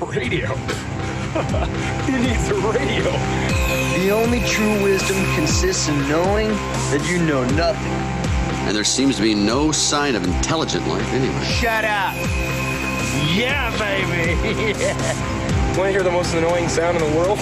Radio. he needs a radio. The only true wisdom consists in knowing that you know nothing. And there seems to be no sign of intelligent life anyway. Shut up! Yeah, baby! Want to hear the most annoying sound in the world?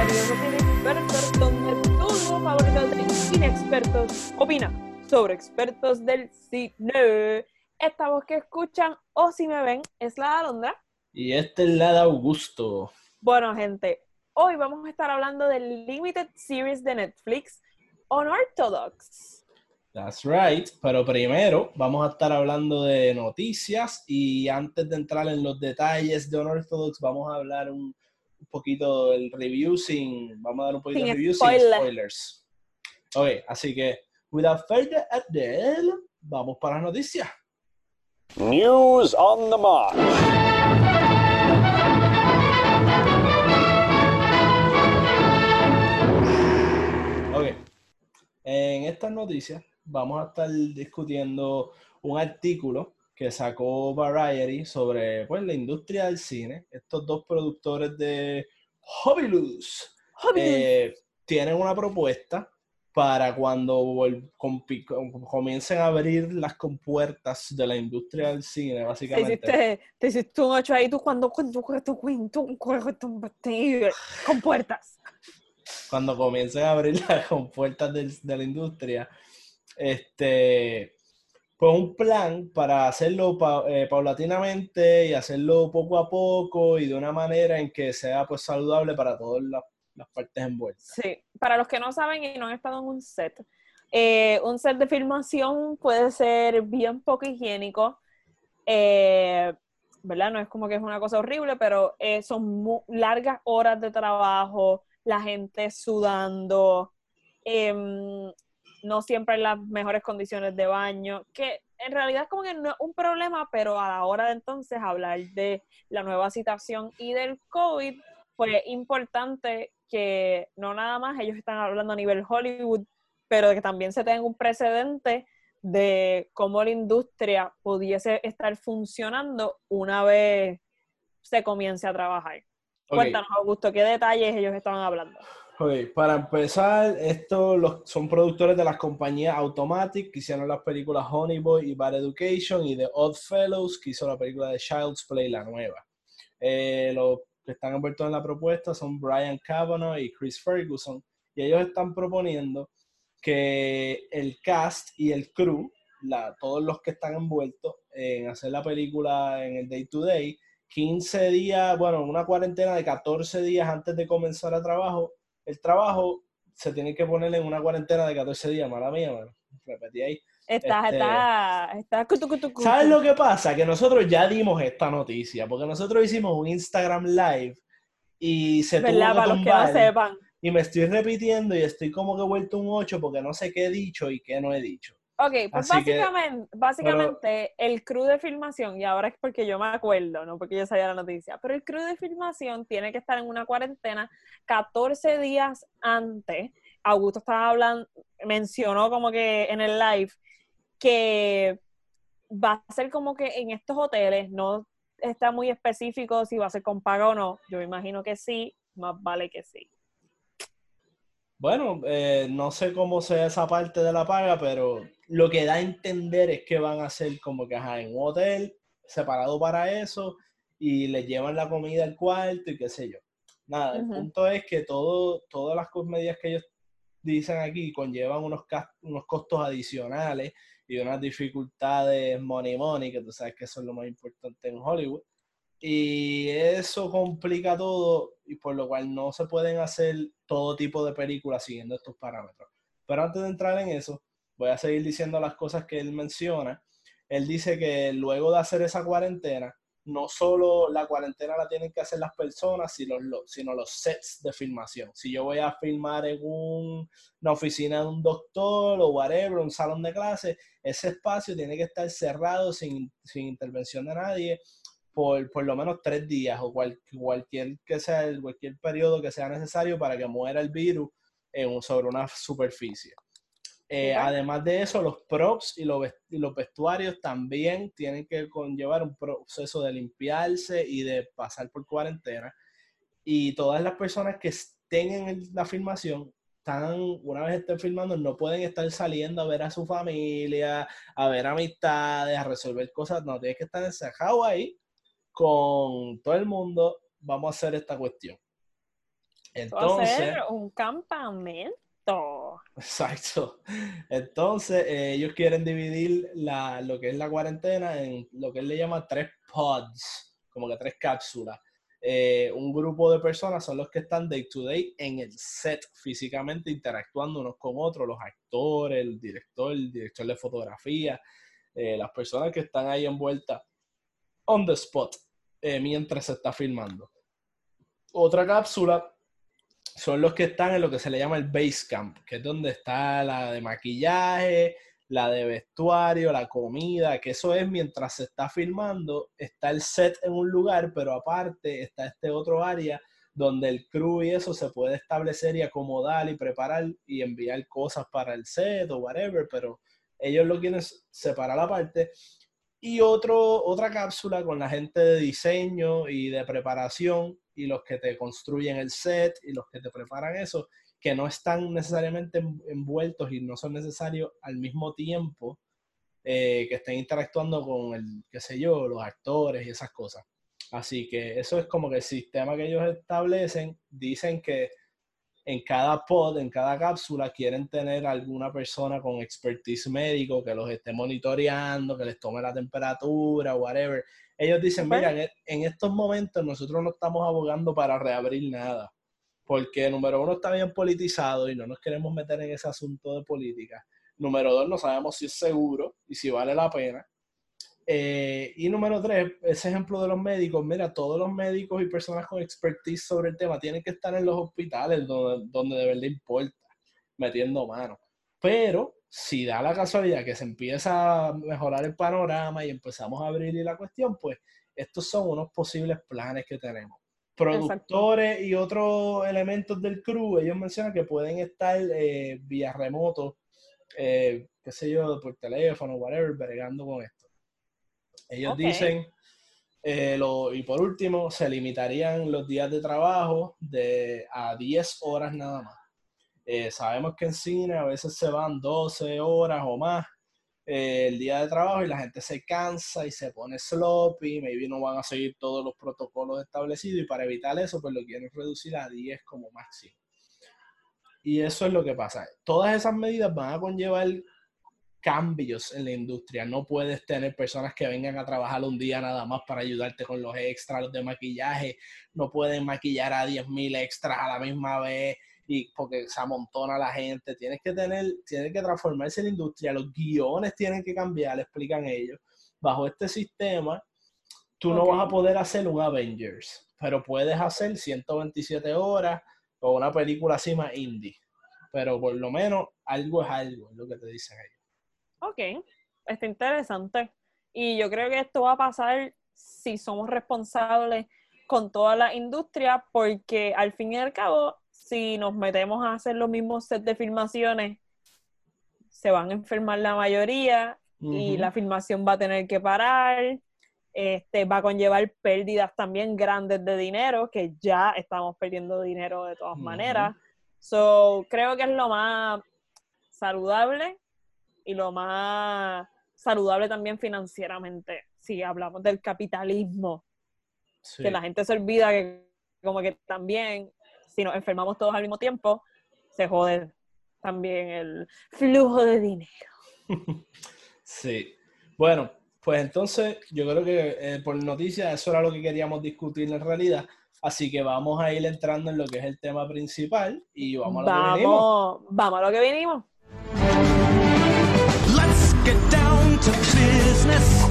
Expertos, donde tu favorito de inexpertos opina sobre expertos del cine. Esta voz que escuchan o si me ven es la de Alondra. Y este es la de Augusto. Bueno, gente, hoy vamos a estar hablando del Limited Series de Netflix, Unorthodox. That's right. Pero primero vamos a estar hablando de noticias y antes de entrar en los detalles de Unorthodox vamos a hablar un, un poquito del review sin, vamos a dar un poquito Sin de review spoiler. sin spoilers. Ok, así que without further ado, vamos para las noticias. News on the march. Ok. En estas noticias vamos a estar discutiendo un artículo que sacó Variety sobre pues, la industria del cine. Estos dos productores de Hobbilus eh, tienen una propuesta para cuando comiencen a abrir las compuertas de la industria del cine, Te básicamente. hiciste, te hiciste un 8 ahí, tú cuando, cuando, cuando, comiencen a abrir las compuertas de la industria, este, pues un plan para hacerlo pa- eh, paulatinamente y hacerlo poco a poco y de una manera en que sea pues saludable para todas las, las partes envueltas. Sí, para los que no saben y no han estado en un set, eh, un set de filmación puede ser bien poco higiénico, eh, ¿verdad? No es como que es una cosa horrible, pero eh, son largas horas de trabajo, la gente sudando, em, no siempre en las mejores condiciones de baño, que en realidad es como que no es un problema, pero a la hora de entonces hablar de la nueva situación y del COVID, fue importante que no nada más ellos están hablando a nivel Hollywood, pero que también se tenga un precedente de cómo la industria pudiese estar funcionando una vez se comience a trabajar. Cuéntanos, Augusto, ¿qué detalles ellos estaban hablando? Para empezar, estos los, son productores de las compañías Automatic, que hicieron las películas Honey Boy y Bad Education, y de Odd Fellows, que hizo la película de Child's Play, la nueva. Eh, los que están envueltos en la propuesta son Brian Kavanaugh y Chris Ferguson, y ellos están proponiendo que el cast y el crew, todos los que están envueltos en hacer la película en el day to day, 15 días, bueno, una cuarentena de 14 días antes de comenzar el trabajo, el trabajo se tiene que poner en una cuarentena de 14 días, mala mía. Repetí ahí. Está, Este- está, está. cutu, cutu, cutu. ¿Sabes lo que pasa? Que nosotros ya dimos esta noticia, porque nosotros hicimos un Instagram Live y se tuvo que Para los que no tumbar, sepan. y me estoy repitiendo y estoy como que vuelto un 8 porque no sé qué he dicho y qué no he dicho. Ok, pues Así que- básicamente, básicamente el crew de filmación, y ahora es porque yo me acuerdo, no porque yo sabía la noticia, pero el crew de filmación tiene que estar en una cuarentena 14 días antes. Augusto estaba hablando, mencionó como que en el live que va a ser como que en estos hoteles, no está muy específico si va a ser con paga o no. Yo me imagino que sí, más vale que sí. Bueno, eh, no sé cómo sea esa parte de la paga, pero lo que da a entender es que van a ser como que ajá, en un hotel separado para eso y les llevan la comida al cuarto y qué sé yo. Nada, el punto es que todo, todas las medidas que ellos dicen aquí conllevan unos, unos costos adicionales y unas dificultades money money, que tú sabes que eso es lo más importante en Hollywood. Y eso complica todo y por lo cual no se pueden hacer todo tipo de películas siguiendo estos parámetros. Pero antes de entrar en eso, voy a seguir diciendo las cosas que él menciona. Él dice que luego de hacer esa cuarentena, no solo la cuarentena la tienen que hacer las personas, sino los, sino los sets de filmación. Si yo voy a filmar en un- una oficina de un doctor o whatever, un salón de clase, ese espacio tiene que estar cerrado sin, sin intervención de nadie por, por lo menos tres días o cual- cualquier que sea cualquier periodo que sea necesario para que muera el virus en sobre una superficie. Eh. Además de eso, los props y los, ves- y los vestuarios también tienen que conllevar un proceso de limpiarse y de pasar por cuarentena. Y todas las personas que estén en la filmación, están, una vez estén filmando, no pueden estar saliendo a ver a su familia, a ver amistades, a resolver cosas. No, tienes que estar encerrado ahí con todo el mundo. Vamos a hacer esta cuestión. Esto va a Entonces, ser un campamento. Exacto. Entonces, eh, ellos quieren dividir lo que es la cuarentena en lo que él le llama tres pods, como que tres cápsulas. Eh, un grupo de personas son los que están day to day en el set, físicamente interactuando unos con otros, los actores, el director, el director de fotografía, eh, las personas que están ahí envueltas on the spot mientras se está filmando. Otra cápsula son los que están en lo que se le llama el base camp, que es donde está la de maquillaje, la de vestuario, la comida, que eso es mientras se está filmando, está el set en un lugar, pero aparte está este otro área donde el crew y eso se puede establecer y acomodar y preparar y enviar cosas para el set o whatever, pero ellos lo quieren separar aparte. Y otro, otra cápsula con la gente de diseño y de preparación y los que te construyen el set y los que te preparan eso, que no están necesariamente en- envueltos y no son necesarios al mismo tiempo eh, que estén interactuando con el, qué sé yo, los actores y esas cosas. Así que eso es como que el sistema que ellos establecen, dicen que en cada pod, en cada cápsula, quieren tener alguna persona con expertise médico que los esté monitoreando, que les tome la temperatura, whatever. Ellos dicen, mira, en, e- en estos momentos nosotros no estamos abogando para reabrir nada, porque número uno está bien politizado y no nos queremos meter en ese asunto de política. Número dos, no sabemos si es seguro y si vale la pena. Eh, y número tres, ese ejemplo de los médicos, mira, todos los médicos y personas con expertise sobre el tema tienen que estar en los hospitales donde, donde de verdad importa, metiendo mano. Pero si da la casualidad que se empieza a mejorar el panorama y empezamos a abrir la cuestión, pues estos son unos posibles planes que tenemos. Productores y otros elementos del crew, ellos mencionan que pueden estar eh, vía remoto, eh, qué sé yo, por teléfono, whatever, bregando con esto. Ellos dicen, eh, lo- y por último, se limitarían los días de trabajo de, a 10 horas nada más. Eh, sabemos que en cine a veces se van 12 horas o más eh, el día de trabajo y la gente se cansa y se pone sloppy, maybe no van a seguir todos los protocolos establecidos y para evitar eso pues lo quieren reducir a 10 como máximo. Y eso es lo que pasa. Todas esas medidas van a conllevar cambios en la industria. No puedes tener personas que vengan a trabajar un día nada más para ayudarte con los extras, los de maquillaje. No pueden maquillar a 10.000 extras a la misma vez y porque se amontona la gente. Tienes que tener, tiene que transformarse la industria. Los guiones tienen que cambiar, explican ellos. Bajo este sistema, tú no vas a poder hacer un Avengers, pero puedes hacer 127 horas o una película así más indie. Pero por lo menos algo es algo, es lo que te dicen ellos. Ok, está interesante. Y yo creo que esto va a pasar si somos responsables con toda la industria, porque al fin y al cabo, si nos metemos a hacer los mismos sets de filmaciones, se van a enfermar la mayoría y Ujú. la filmación va a tener que parar. Este, va a conllevar pérdidas también grandes de dinero, que ya estamos perdiendo dinero de todas Ujú. maneras. So, creo que es lo más saludable y lo más saludable también financieramente, si hablamos del capitalismo, Sí. que la gente se olvida que como que también, si nos enfermamos todos al mismo tiempo, se jode también el flujo de dinero. Sí. Bueno, pues entonces yo creo que eh, por noticias eso era lo que queríamos discutir en realidad. Así que vamos a ir entrando en lo que es el tema principal y vamos a lo que venimos. Vamos, vamos a lo que vinimos. Let's get down to business.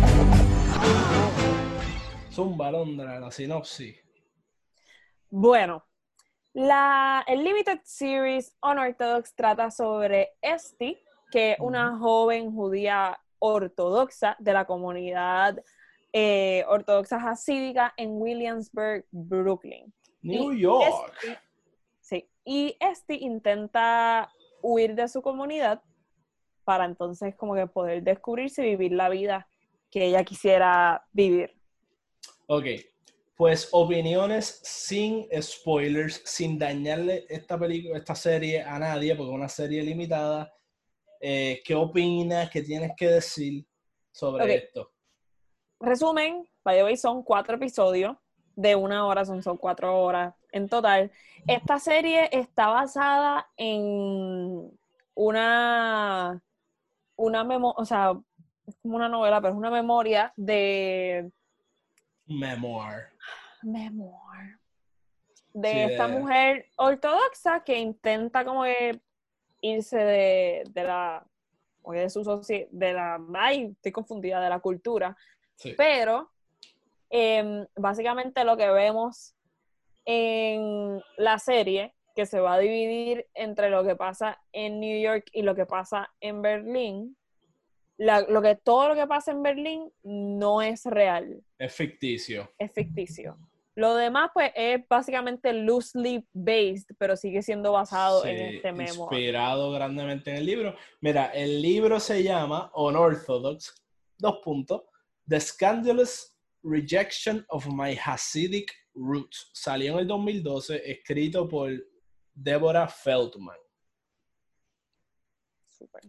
Zumba, Londra, la sinopsis. Bueno, la, el Limited Series Unorthodox trata sobre Esti, que es una joven judía ortodoxa de la comunidad eh, ortodoxa hasídica en Williamsburg, Brooklyn. New Y York. Esti- sí, y Esti intenta huir de su comunidad para entonces como que poder descubrirse y vivir la vida que ella quisiera vivir. Ok, pues opiniones sin spoilers, sin dañarle esta película, esta serie a nadie, porque es una serie limitada. Eh, ¿Qué opinas? ¿Qué tienes que decir sobre esto? Resumen, by the way, son cuatro episodios de una hora, son, son cuatro horas en total. Esta serie está basada en una, una memoria, o sea, es como una novela, pero es una memoria de Memoir. Memoir de Sí, esta de- mujer ortodoxa que intenta como que irse de, de la o de su de la ay, estoy confundida de la cultura Sí. pero em, básicamente lo que vemos en la serie que se va a dividir entre lo que pasa en New York y lo que pasa en Berlín la- lo que todo lo que pasa en Berlín no es real Es ficticio. es ficticio. Lo demás, pues, es básicamente loosely based, pero sigue siendo basado en Sí, este memo. Inspirado grandemente en el libro. Mira, el libro se llama Unorthodox, dos puntos, The Scandalous Rejection of My Hasidic Roots. Salió en el 2012, escrito por Deborah Feldman. Súper.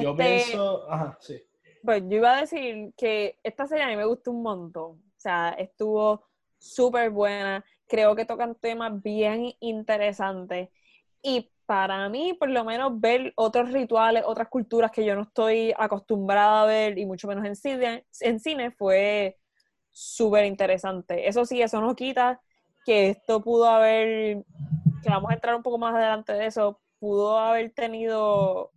Yo Este, pienso, ajá, sí. Pues yo iba a decir que esta serie a mí me gustó un montón. O sea, estuvo súper buena. Creo que tocan temas bien interesantes. Y para mí, por lo menos, ver otros rituales, otras culturas que yo no estoy acostumbrada a ver, y mucho menos en cine, en cine fue súper interesante. Eso sí, eso no quita que esto pudo haber, que vamos a entrar un poco más adelante de eso, pudo haber tenido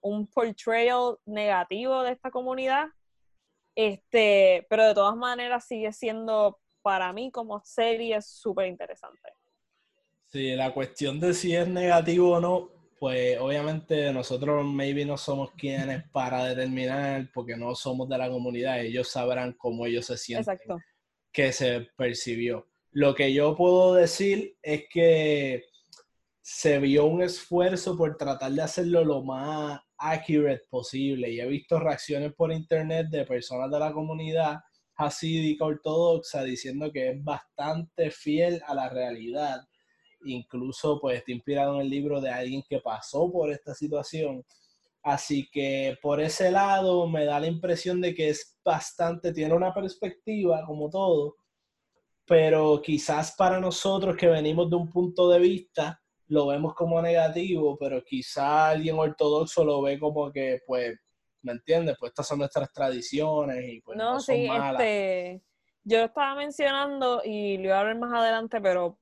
un portrayal negativo de esta comunidad. Este, pero de todas maneras sigue siendo para mí como serie súper interesante. Sí, la cuestión de si es negativo o no, pues obviamente nosotros maybe no somos quienes para determinar, porque no somos de la comunidad, ellos sabrán cómo ellos se sienten. Exacto. que se percibió. Lo que yo puedo decir es que se vio un esfuerzo por tratar de hacerlo lo más accurate posible y he visto reacciones por internet de personas de la comunidad hasídica ortodoxa diciendo que es bastante fiel a la realidad. Incluso pues está inspirado en el libro de alguien que pasó por esta situación. Así que por ese lado me da la impresión de que es bastante, tiene una perspectiva como todo, pero quizás para nosotros que venimos de un punto de vista lo vemos como negativo, pero quizás alguien ortodoxo lo ve como que, pues, ¿me entiendes? Pues estas son nuestras tradiciones y pues no, No, son sí, malas. este, yo lo estaba mencionando y lo voy a hablar más adelante, pero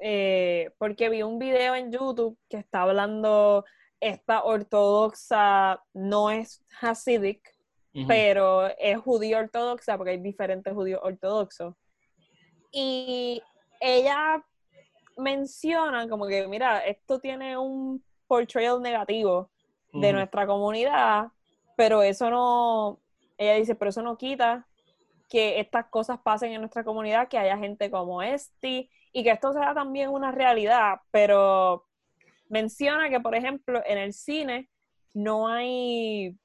eh, porque vi un video en YouTube que está hablando, esta ortodoxa no es Hasidic, pero es judío ortodoxa porque hay diferentes judíos ortodoxos. Y ella menciona como que, mira, esto tiene un portrayal negativo de nuestra comunidad, pero eso no, ella dice, pero eso no quita que estas cosas pasen en nuestra comunidad, que haya gente como este y que esto sea también una realidad, pero menciona que, por ejemplo, en el cine no hay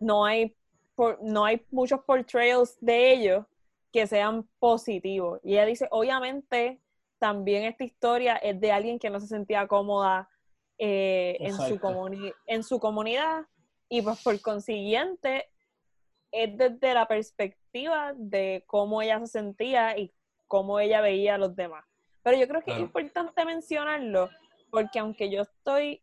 no hay por- no hay muchos portrayals de ellos que sean positivos. Y ella dice, obviamente, también esta historia es de alguien que no se sentía cómoda eh, en, su en su comunidad y pues por consiguiente es desde la perspectiva de cómo ella se sentía y cómo ella veía a los demás. Pero yo creo que Claro. es importante mencionarlo porque aunque yo estoy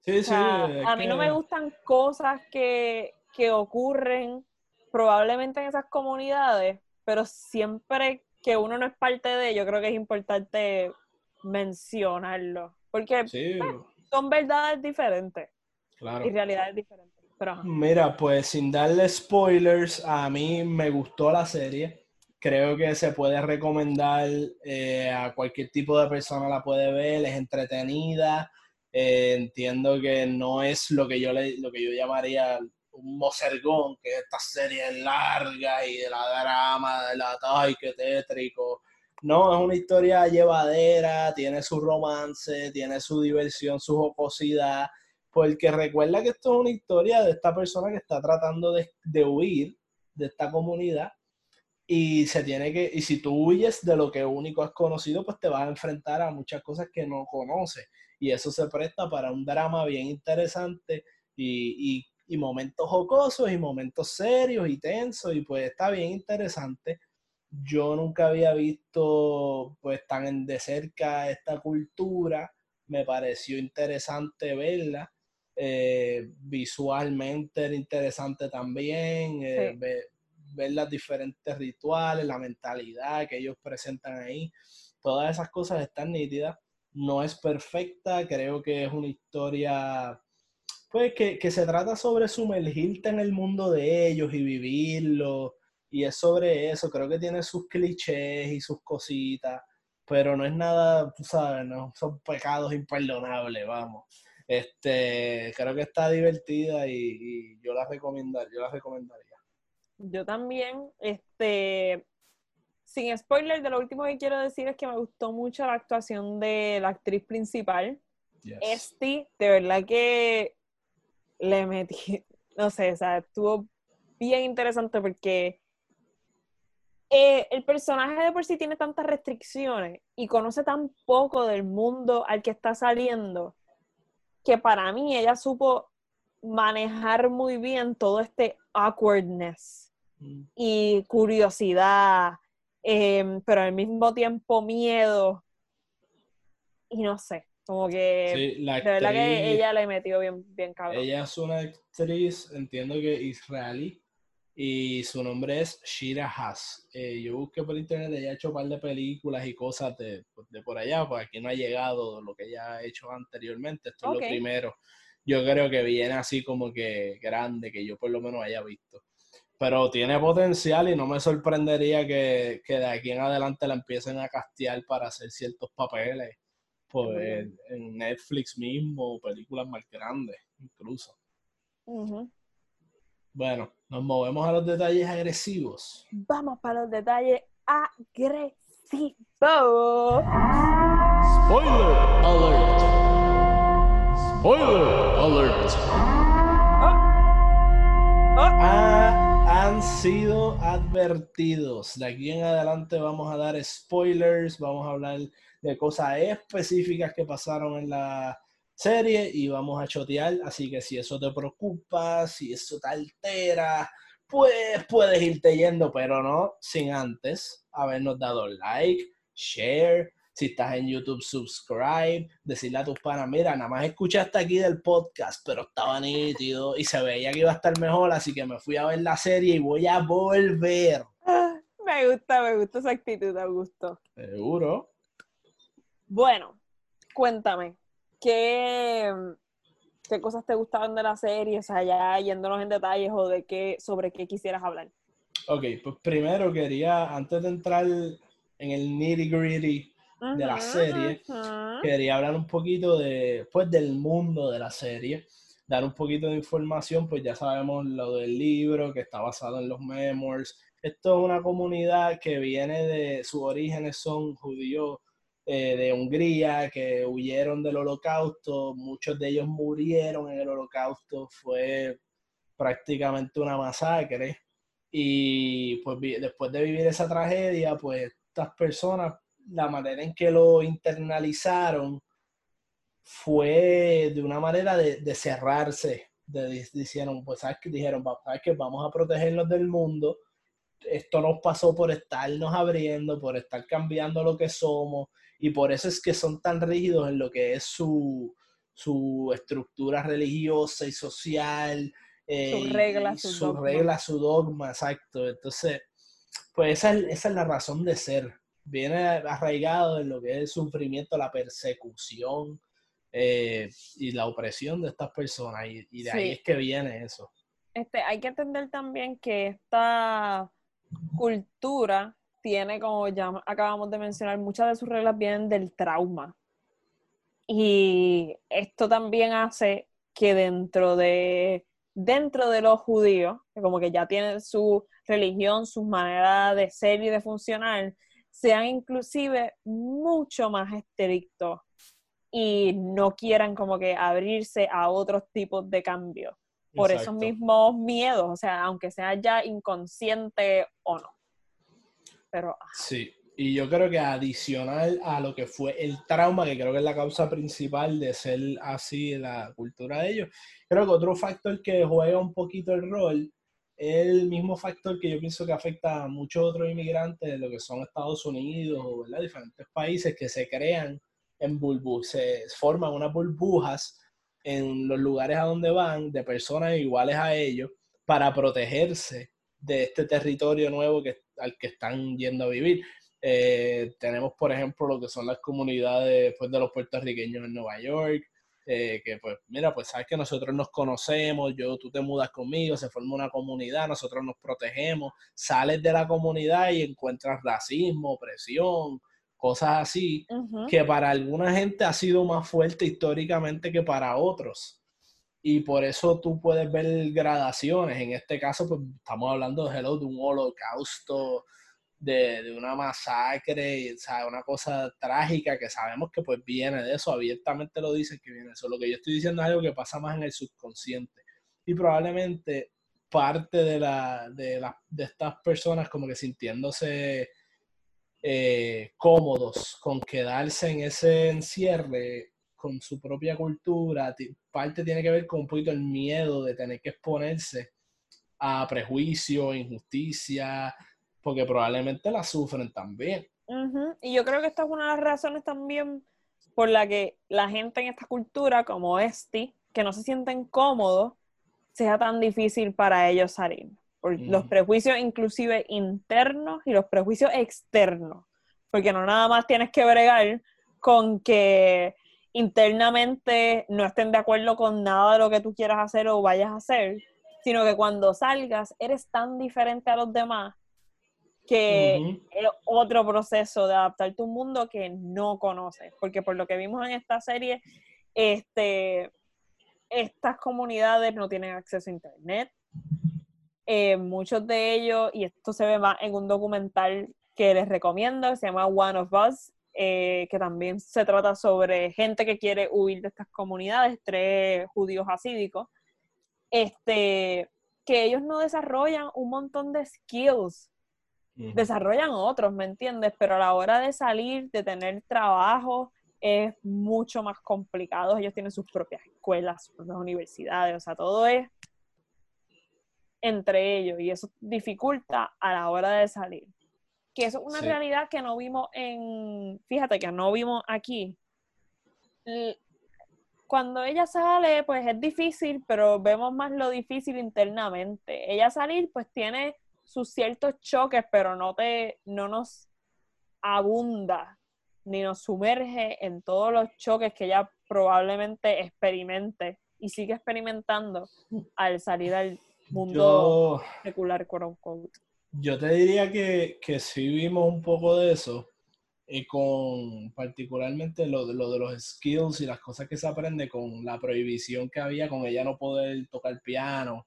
Sí, o sea, sí, a mí no me gustan cosas que, que ocurren probablemente en esas comunidades, pero siempre que uno no es parte de, yo creo que es importante mencionarlo, porque Sí, son verdades diferentes claro. y realidades diferentes. Pero ajá. Mira, pues sin darle spoilers, a mí me gustó la serie. Creo que se puede recomendar eh, a cualquier tipo de persona la puede ver, es entretenida. Eh, entiendo que no es lo que yo le, lo que yo llamaría un mozergón, que esta serie es larga y de la drama, de la ay, qué tétrico. No, es una historia llevadera, tiene su romance, tiene su diversión, su jocosidad Porque recuerda que esto es una historia de esta persona que está tratando de, de huir de esta comunidad y se tiene que, y si tú huyes de lo que único has conocido, pues te vas a enfrentar a muchas cosas que no conoces. Y eso se presta para un drama bien interesante y, y, y momentos jocosos y momentos serios y tensos, y pues está bien interesante. Yo nunca había visto pues tan de cerca esta cultura, me pareció interesante verla. Eh, visualmente era interesante también, eh, Sí. ver, ver las diferentes rituales, la mentalidad que ellos presentan ahí, todas esas cosas están nítidas. No es perfecta, creo que es una historia pues que, que se trata sobre sumergirte en el mundo de ellos y vivirlo. Y es sobre eso, creo que tiene sus clichés y sus cositas, pero no es nada, tú sabes, no son pecados imperdonables, vamos. Este, creo que está divertida y, y yo la recomendaría, yo la recomendaría. Yo también, este, sin spoiler, de lo último que quiero decir es que me gustó mucho la actuación de la actriz principal. Yes. Este, de verdad que le metí, no sé, o sea, estuvo bien interesante porque eh, el personaje de por sí tiene tantas restricciones y conoce tan poco del mundo al que está saliendo que para mí ella supo manejar muy bien todo este awkwardness Mm. y curiosidad, em, pero al mismo tiempo miedo. Y no sé, como que Sí, la de verdad que ella le metió bien, bien cabrón. Ella es una actriz, entiendo que israelí, y su nombre es Shira Haas. Eh, yo busqué por internet, ella ha hecho un par de películas y cosas de, de por allá, pues aquí no ha llegado lo que ella ha hecho anteriormente, esto es lo primero. Yo creo que viene así como que grande, que yo por lo menos haya visto. Pero tiene potencial y no me sorprendería que, que de aquí en adelante la empiecen a castear para hacer ciertos papeles, pues, en Netflix mismo, o películas más grandes, incluso. Bueno, nos movemos a los detalles agresivos. Vamos para los detalles agresivos. Spoiler alert. Spoiler alert. Ah, han sido advertidos. De aquí en adelante vamos a dar spoilers, vamos a hablar de cosas específicas que pasaron en la serie y vamos a chotear. Así que si eso te preocupa, si eso te altera, pues puedes irte yendo, pero no sin antes habernos dado like, share. Si estás en YouTube, subscribe, decirle a tus panas, mira, nada más escuchaste aquí del podcast, pero estaba nítido y se veía que iba a estar mejor, así que me fui a ver la serie y voy a volver. Me gusta, me gusta esa actitud, Augusto. Seguro. Bueno, cuéntame, ¿qué, qué cosas te gustaban de la serie? O sea, ya yéndonos en detalles o de qué, sobre qué quisieras hablar. Ok, pues primero quería, antes de entrar en el nitty gritty de la serie, ujú. quería hablar un poquito de, pues, del mundo de la serie, dar un poquito de información, pues ya sabemos lo del libro que está basado en los memoirs. Esto es una comunidad que viene de, sus orígenes son judíos eh, de Hungría, que huyeron del holocausto, muchos de ellos murieron en el holocausto, fue prácticamente una masacre. Y pues después de vivir esa tragedia, pues estas personas la manera en que lo internalizaron fue de una manera de, cerrarse. De, di- dijeron, pues, ¿sabes? Dijeron, "Va- ¿sabes qué? Vamos a protegernos del mundo. Esto nos pasó por estarnos abriendo, por estar cambiando lo que somos. Y por eso es que son tan rígidos en lo que es su, su estructura religiosa y social. eh, Sus reglas, su dogmas. regla, su dogma, exacto. Entonces, pues esa es, esa es la razón de ser. Viene arraigado en lo que es el sufrimiento, la persecución eh, y la opresión de estas personas. Y, y de ahí es que viene eso. Este, hay que entender también que esta cultura tiene, como ya acabamos de mencionar, muchas de sus reglas vienen del trauma. Y esto también hace que dentro de, dentro de los judíos, que como que ya tienen su religión, sus maneras de ser y de funcionar, sean inclusive mucho más estrictos y no quieran como que abrirse a otros tipos de cambios por esos mismos miedos, o sea, aunque sea ya inconsciente o no. Sí, y yo creo que adicional a lo que fue el trauma, que creo que es la causa principal de ser así la cultura de ellos, creo que otro factor que juega un poquito el rol es el mismo factor que yo pienso que afecta a muchos otros inmigrantes de lo que son Estados Unidos o diferentes países que se crean en burbujas, se forman unas burbujas en los lugares a donde van de personas iguales a ellos para protegerse de este territorio nuevo que, al que están yendo a vivir. Eh, tenemos, por ejemplo, lo que son las comunidades pues, de los puertorriqueños en Nueva York, eh, que pues, mira, pues sabes que nosotros nos conocemos, yo, tú te mudas conmigo, se forma una comunidad, nosotros nos protegemos, sales de la comunidad y encuentras racismo, opresión, cosas así, que para alguna gente ha sido más fuerte históricamente que para otros. Y por eso tú puedes ver gradaciones. En este caso, pues estamos hablando de, hello, de un holocausto, de, de una masacre, o sea, una cosa trágica que sabemos que pues viene de eso, abiertamente lo dicen que viene de eso. Lo que yo estoy diciendo es algo que pasa más en el subconsciente. Y probablemente parte de, la, de, la- de estas personas como que sintiéndose eh, cómodos con quedarse en ese encierre con su propia cultura, parte tiene que ver con un poquito el miedo de tener que exponerse a prejuicio, injusticia, porque probablemente la sufren también. Y yo creo que esta es una de las razones también por la que la gente en esta cultura, como este, que no se sienten cómodos, sea tan difícil para ellos salir. Por los prejuicios inclusive internos y los prejuicios externos. Porque no nada más tienes que bregar con que internamente no estén de acuerdo con nada de lo que tú quieras hacer o vayas a hacer, sino que cuando salgas eres tan diferente a los demás que Ujú. es otro proceso de adaptarte a un mundo que no conoces, porque por lo que vimos en esta serie, este, estas comunidades no tienen acceso a internet. Eh, muchos de ellos, y esto se ve más en un documental que les recomiendo, que se llama One of Us, eh, que también se trata sobre gente que quiere huir de estas comunidades, tres judíos asídicos, este, que ellos no desarrollan un montón de skills desarrollan otros, ¿me entiendes? Pero a la hora de salir, de tener trabajo, es mucho más complicado. Ellos tienen sus propias escuelas, sus propias universidades, o sea, todo es entre ellos y eso dificulta a la hora de salir. Que eso es una Sí. realidad que no vimos en, fíjate que no vimos aquí. Cuando ella sale, pues es difícil, pero vemos más lo difícil internamente. Ella salir, pues tiene sus ciertos choques, pero no te, no nos abunda ni nos sumerge en todos los choques que ella probablemente experimente y sigue experimentando al salir al mundo Yo, secular, quote. Yo te diría que, que sí vimos un poco de eso, y con particularmente lo de, lo de los skills y las cosas que se aprende con la prohibición que había con ella no poder tocar piano.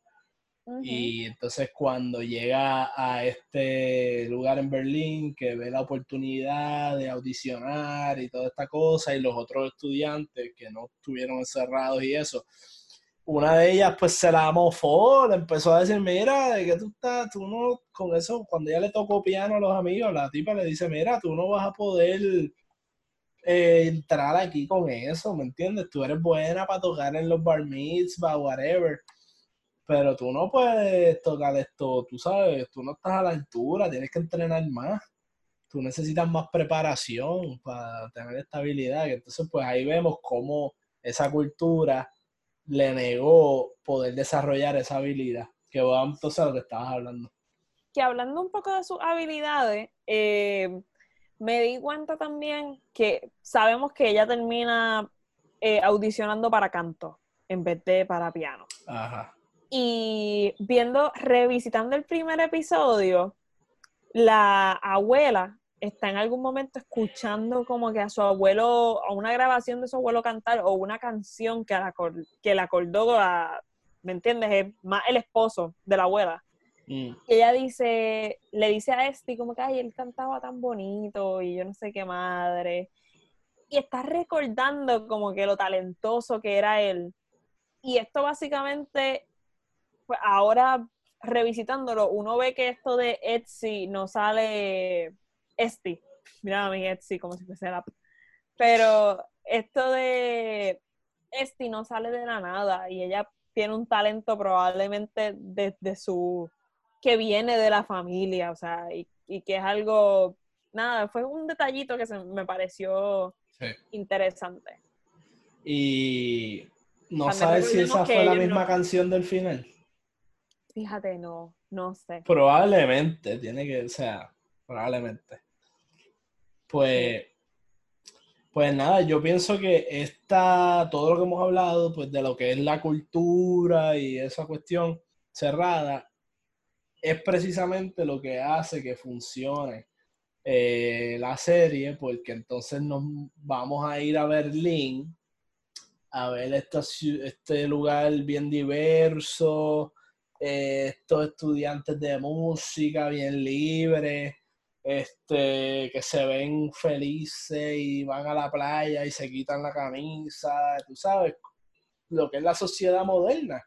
Y entonces cuando llega a este lugar en Berlín, que ve la oportunidad de audicionar y toda esta cosa, y los otros estudiantes que no estuvieron encerrados y eso, una de ellas pues se la mofó, le empezó a decir, mira, de que tú estás, tú no, con eso, cuando ella le tocó piano a los amigos, la tipa le dice, mira, tú no vas a poder eh, entrar aquí con eso, ¿me entiendes? Tú eres buena para tocar en los bar mitzvah, whatever pero tú no puedes tocar esto, tú sabes, tú no estás a la altura, tienes que entrenar más. Tú necesitas más preparación para tener estabilidad. Entonces, pues ahí vemos cómo esa cultura le negó poder desarrollar esa habilidad. Que va entonces a lo que estabas hablando. que hablando un poco de sus habilidades, eh, me di cuenta también que sabemos que ella termina eh, audicionando para canto en vez de para piano. Ajá. Y viendo, revisitando el primer episodio, la abuela está en algún momento escuchando como que a su abuelo, a una grabación de su abuelo cantar o una canción que la, que acordó, a- ¿me entiendes? Es más el esposo de la abuela. Mm. Y ella dice, le dice a este como que, ay, él cantaba tan bonito y yo no sé qué madre. y estás recordando como que lo talentoso que era él. Y esto básicamente, pues ahora revisitándolo, uno ve que esto de Etsy no sale Etsy. Mira a mi Etsy como si fuese la... Pero esto de Etsy no sale de la nada y ella tiene un talento probablemente desde su... que viene de la familia, o sea, y, y que es algo... Nada, fue un detallito que se, me pareció Sí. interesante. Y no También sabes si esa fue la misma no- canción del final. Fíjate, no, no sé. Probablemente, tiene que, o sea, probablemente. Pues, pues nada, yo pienso que esta, todo lo que hemos hablado, pues de lo que es la cultura y esa cuestión cerrada, es precisamente lo que hace que funcione eh, la serie, porque entonces nos vamos a ir a Berlín a ver esta este lugar bien diverso, eh, estos estudiantes de música bien libres, este, que se ven felices y van a la playa y se quitan la camisa, tú sabes, lo que es la sociedad moderna.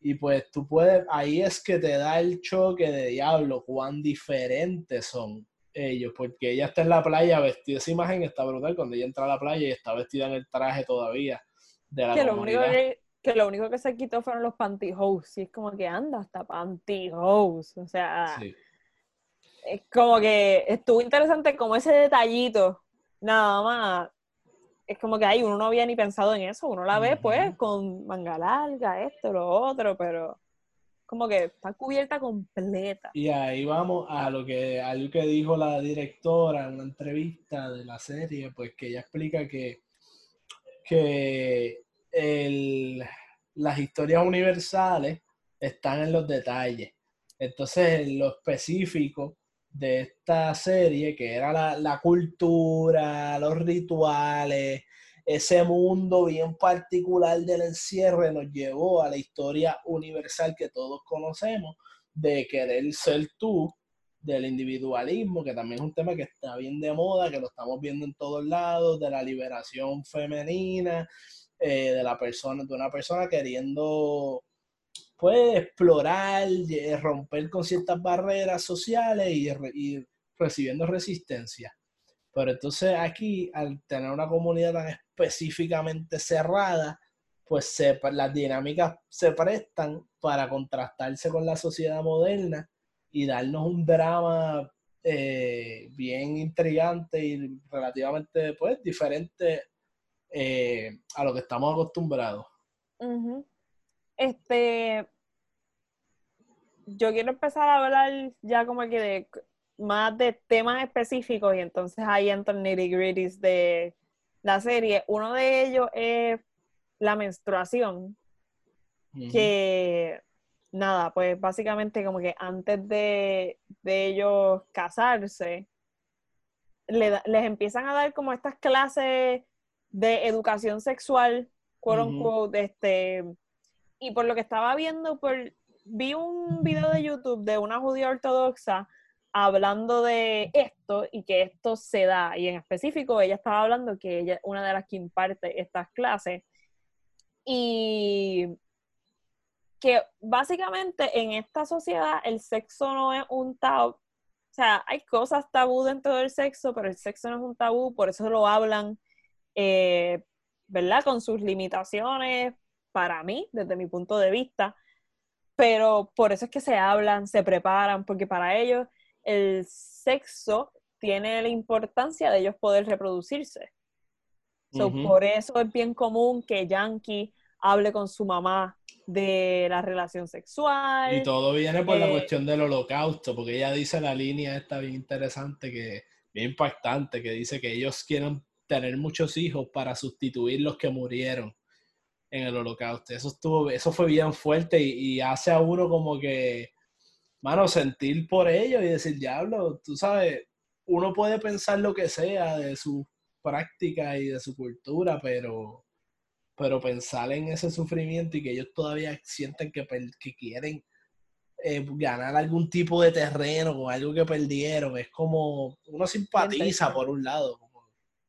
Y pues tú puedes, ahí es que te da el choque de diablo, cuán diferentes son ellos, porque ella está en la playa vestida, esa imagen está brutal cuando ella entra a la playa y está vestida en el traje todavía de la Que lo, único que, que lo único que se quitó fueron los pantyhose. Y es como que anda hasta pantyhose. O sea, Sí. Es como que estuvo interesante como ese detallito. Nada más. Es como que ahí uno no había ni pensado en eso. Uno la ve, pues, con manga larga, esto, lo otro, pero como que está cubierta completa. Y ahí vamos a lo que, algo que dijo la directora en una entrevista de la serie, pues que ella explica que, que el- las historias universales están en los detalles. Entonces, en lo específico de esta serie, que era la, la cultura, los rituales, ese mundo bien particular del encierre nos llevó a la historia universal que todos conocemos de querer ser tú, del individualismo, que también es un tema que está bien de moda, que lo estamos viendo en todos lados, de la liberación femenina, eh, de la persona, de una persona queriendo pues explorar, romper con ciertas barreras sociales y, re- y recibiendo resistencia. Pero entonces aquí, al tener una comunidad tan específicamente cerrada, pues se- las dinámicas se prestan para contrastarse con la sociedad moderna y darnos un drama eh, bien intrigante y relativamente pues diferente eh, a lo que estamos acostumbrados. Este, yo quiero empezar a hablar ya como que de más de temas específicos y entonces ahí entran nitty gritties de la serie. Uno de ellos es la menstruación, que nada, pues básicamente como que antes de, de ellos casarse, le les empiezan a dar como estas clases de educación sexual, quote Ujú. unquote, este, y por lo que estaba viendo, por, vi un video de YouTube de una judía ortodoxa hablando de esto y que esto se da, y en específico ella estaba hablando que ella una de las que imparte estas clases, y que básicamente en esta sociedad el sexo no es un tabú, o sea, hay cosas tabú dentro del sexo, pero el sexo no es un tabú, por eso lo hablan, eh, ¿verdad? Con sus limitaciones, para mí, desde mi punto de vista, pero por eso es que se hablan, se preparan, porque para ellos el sexo tiene la importancia de ellos poder reproducirse. So. Por eso es bien común que Yankee hable con su mamá de la relación sexual. Y todo viene por la Eh, cuestión del holocausto, porque ella dice la línea esta bien interesante, que bien impactante, que dice que ellos quieren tener muchos hijos para sustituir los que murieron en el holocausto. Eso estuvo, eso fue bien fuerte y, y hace a uno como que, mano, sentir por ellos y decir, diablo, tú sabes, uno puede pensar lo que sea de su práctica y de su cultura, pero pero pensar en ese sufrimiento y que ellos todavía sienten que, que quieren eh, ganar algún tipo de terreno con algo que perdieron, es como uno simpatiza por un lado.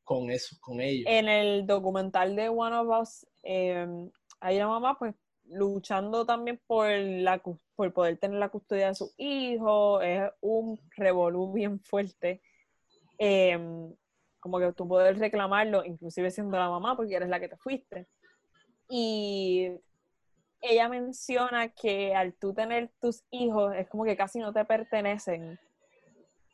con eso, con ellos. En el documental de One of Us, eh, hay una mamá pues luchando también por, la, por poder tener la custodia de su hijo, es un revolú bien fuerte. Eh, como que tú poder reclamarlo, inclusive siendo la mamá, porque eres la que te fuiste. Y ella menciona que al tú tener tus hijos, es como que casi no te pertenecen.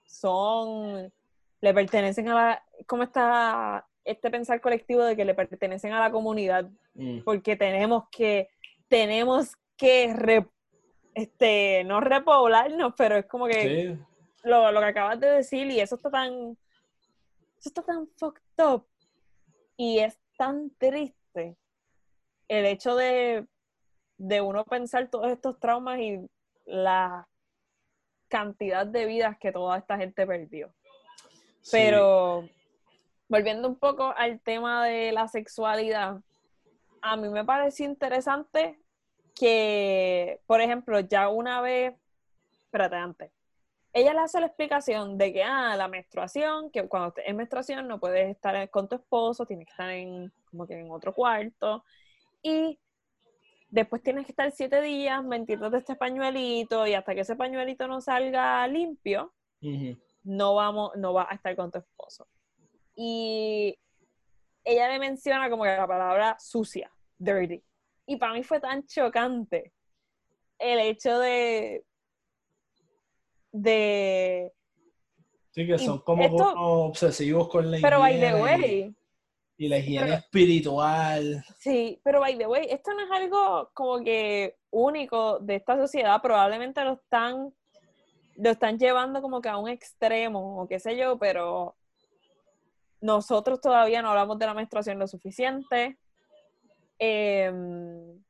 Son, le pertenecen a la, como está este pensar colectivo de que le pertenecen a la comunidad, Mm, porque tenemos que, tenemos que, re- este, no repoblarnos, pero es como que sí, lo, lo que acabas de decir y eso está tan eso está tan fucked up y es tan triste el hecho de, de uno pensar todos estos traumas y la cantidad de vidas que toda esta gente perdió. sí. Pero volviendo un poco al tema de la sexualidad, a mí me pareció interesante que, por ejemplo, ya una vez, espérate antes, ella le hace la explicación de que, ah, la menstruación, que cuando estés en menstruación no puedes estar con tu esposo, tienes que estar en, como que en otro cuarto, y después tienes que estar siete días metiéndote este pañuelito, y hasta que ese pañuelito no salga limpio, no vamos, no vas a estar con tu esposo. Y ella le menciona como que la palabra sucia, dirty. Y para mí fue tan chocante el hecho de de Sí, que son como esto- obsesivos con la pero by the higiene way, y, y la higiene pero- espiritual. sí, pero by the way, esto no es algo como que único de esta sociedad, probablemente lo están lo están llevando como que a un extremo o qué sé yo, pero nosotros todavía no hablamos de la menstruación lo suficiente. Em,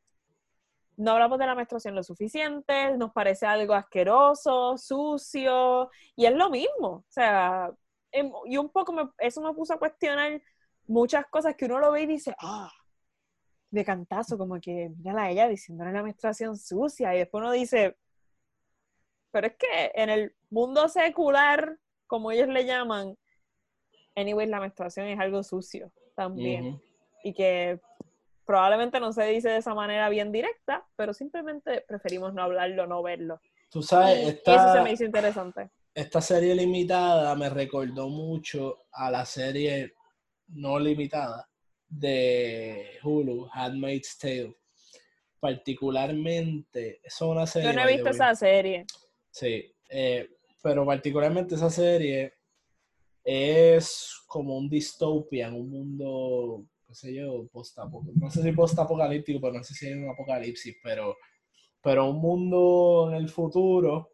no hablamos de la menstruación lo suficiente, nos parece algo asqueroso, sucio, y es lo mismo. O sea, em- y un poco me- eso me puso a cuestionar muchas cosas que uno lo ve y dice, ah, de cantazo, como que mírala a ella diciéndole la menstruación sucia, y después uno dice, pero es que en el mundo secular, como ellos le llaman, anyway, la menstruación es algo sucio también y que probablemente no se dice de esa manera bien directa, pero simplemente preferimos no hablarlo, no verlo. Tú sabes, Y esta, eso se me hizo interesante. esta serie limitada me recordó mucho a la serie no limitada de Hulu, Handmaid's Tale. Particularmente, eso es una serie. Yo no he visto esa serie. Sí, eh, pero particularmente esa serie es como un dystopian, un mundo, qué sé yo, post-apocalíptico. No sé si post-apocalíptico, pero no sé si hay un apocalipsis, pero, pero un mundo en el futuro,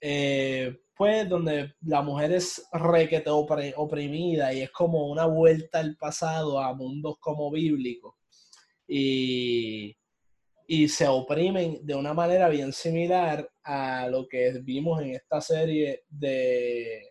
eh, pues donde la mujer es requete oprimida y es como una vuelta al pasado a mundos como bíblicos. Y, y se oprimen de una manera bien similar a lo que vimos en esta serie de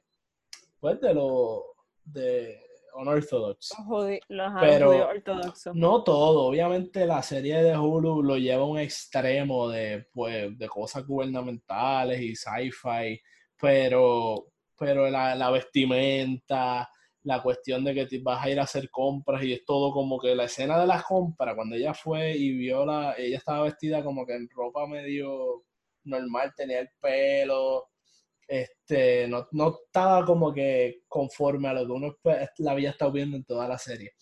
pues de lo de Unorthodox. Los, los Pero- los judíos ortodoxos. No todo, obviamente la serie de Hulu lo lleva a un extremo de pues de cosas gubernamentales y sci-fi, pero pero la, la vestimenta, la cuestión de que te vas a ir a hacer compras y es todo como que la escena de las compras, cuando ella fue y vio la, ella estaba vestida como que en ropa medio normal, tenía el pelo, este, no, no estaba como que conforme a lo que uno la había estado viendo en toda la serie.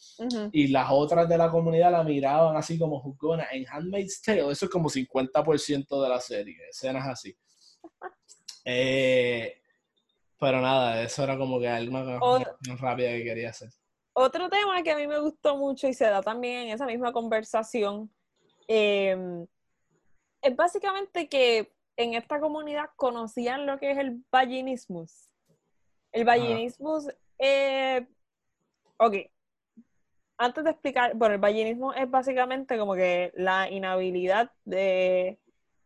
Y las otras de la comunidad la miraban así como juzgona. En Handmaid's Tale, eso es como 50% de la serie, escenas así. Eh, pero nada, eso era como que alguna O- cosa rápida que quería hacer. Otro tema que a mí me gustó mucho y se da también en esa misma conversación eh, es básicamente que en esta comunidad conocían lo que es el vaginismus. El vaginismus, eh, ok, antes de explicar, bueno, el vaginismo es básicamente como que la inhabilidad de,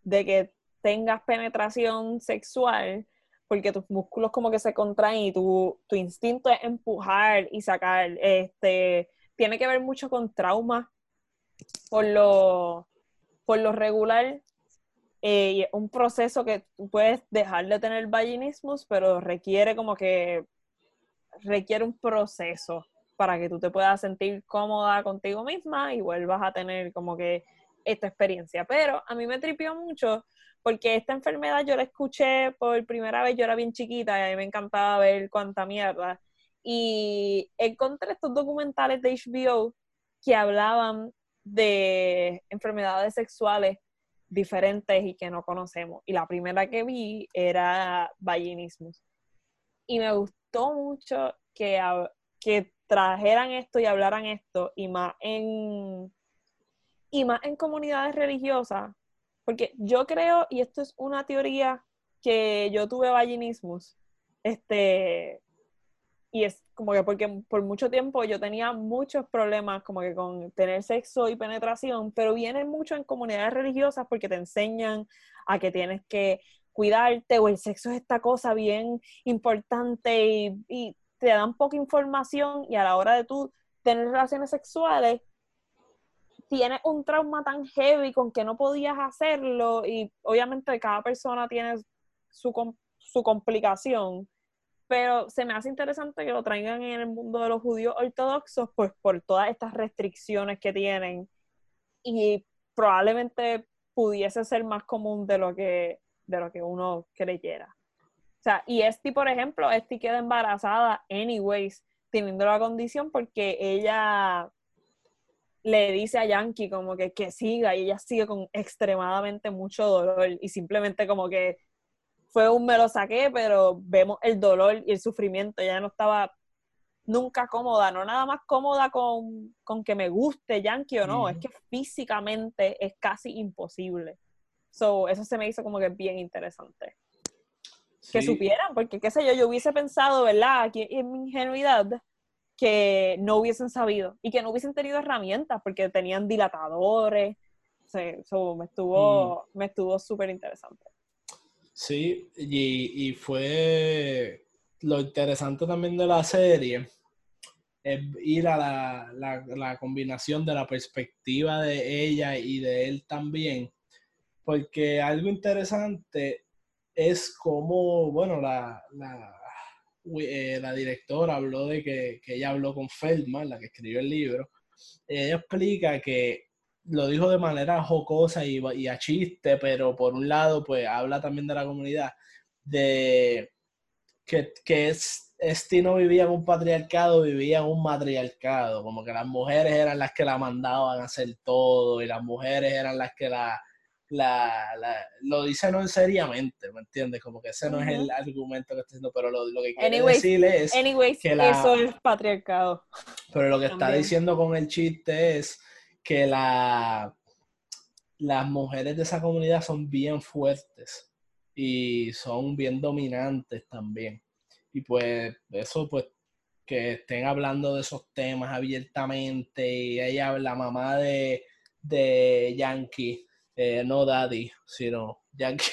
de que tengas penetración sexual porque tus músculos como que se contraen y tu, tu instinto es empujar y sacar. Este, tiene que ver mucho con trauma por lo, por lo regular. Eh, un proceso que puedes dejar de tener vaginismus, pero requiere como que requiere un proceso para que tú te puedas sentir cómoda contigo misma y vuelvas a tener como que esta experiencia. Pero a mí me tripió mucho porque esta enfermedad yo la escuché por primera vez, yo era bien chiquita y a mí me encantaba ver cuánta mierda. Y encontré estos documentales de HBO que hablaban de enfermedades sexuales diferentes y que no conocemos. Y la primera que vi era vaginismo. Y me gustó mucho que, que trajeran esto y hablaran esto, y más en, y más en comunidades religiosas, porque yo creo, y esto es una teoría, que yo tuve vaginismo, este, y es como que porque por mucho tiempo yo tenía muchos problemas como que con tener sexo y penetración, pero vienen mucho en comunidades religiosas porque te enseñan a que tienes que cuidarte o el sexo es esta cosa bien importante y, te dan poca información y a la hora de tú tener relaciones sexuales tienes un trauma tan heavy con que no podías hacerlo y obviamente cada persona tiene su, su complicación, pero se me hace interesante que lo traigan en el mundo de los judíos ortodoxos, pues por todas estas restricciones que tienen y probablemente pudiese ser más común de lo que, de lo que uno creyera. O sea, y Esti, por ejemplo, Esti queda embarazada anyways, teniendo la condición porque ella le dice a Yankee como que, que siga y ella sigue con extremadamente mucho dolor y simplemente como que fue un me lo saqué, pero vemos el dolor y el sufrimiento, ella no estaba nunca cómoda, no nada más cómoda con, con que me guste Yankee o no, es que físicamente es casi imposible. So, eso se me hizo como que bien interesante. Que supieran, porque qué sé yo, yo hubiese pensado, ¿verdad? Aquí en mi ingenuidad, que no hubiesen sabido y que no hubiesen tenido herramientas porque tenían dilatadores. Sí, so, me estuvo, me estuvo súper interesante. Sí, y, y fue lo interesante también de la serie, es ir a la, la, la combinación de la perspectiva de ella y de él también, porque algo interesante es cómo, bueno, la, la, eh, la directora habló de que, que ella habló con Feldman, la que escribió el libro, ella explica que lo dijo de manera jocosa y, y a chiste, pero por un lado, pues habla también de la comunidad, de que, que es, Esti no vivía en un patriarcado, vivía en un matriarcado, como que las mujeres eran las que la mandaban a hacer todo y las mujeres eran las que la, la, la- lo dice no seriamente, ¿me entiendes? Como que ese no es el argumento que está diciendo, pero lo, lo que quiere Anyways, decirle es Anyways, que la- eso es patriarcado. pero lo que está diciendo con el chiste es que la, las mujeres de esa comunidad son bien fuertes y son bien dominantes también. Y pues eso, pues, que estén hablando de esos temas abiertamente. Y ella, la mamá de, de Yankee, eh, no Daddy, sino Yankee.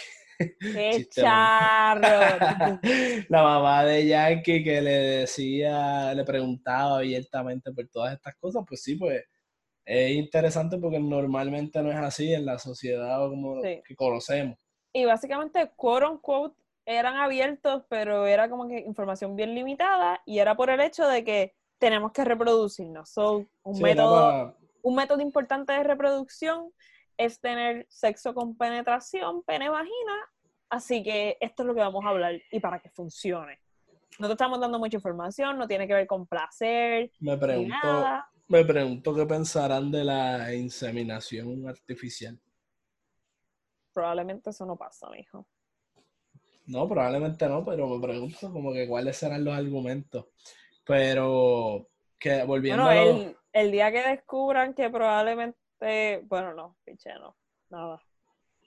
¡Qué charro! la mamá de Yankee que le decía, le preguntaba abiertamente por todas estas cosas, pues sí, pues es interesante porque normalmente no es así en la sociedad como Sí. que conocemos. y básicamente, quote unquote, eran abiertos, pero era como que información bien limitada y era por el hecho de que tenemos que reproducirnos. So, un, Sí, método, un método importante de reproducción es tener sexo con penetración, pene-vagina, así que esto es lo que vamos a hablar y para que funcione. No te estamos dando mucha información, no tiene que ver con placer, me ni pregunto, nada. Me pregunto qué pensarán de la inseminación artificial. Probablemente eso no pasa, mijo. No, probablemente no, pero me pregunto como que cuáles serán los argumentos. Pero que volviendo Bueno, a lo- el, el día que descubran que probablemente, bueno, no, piche, no, nada.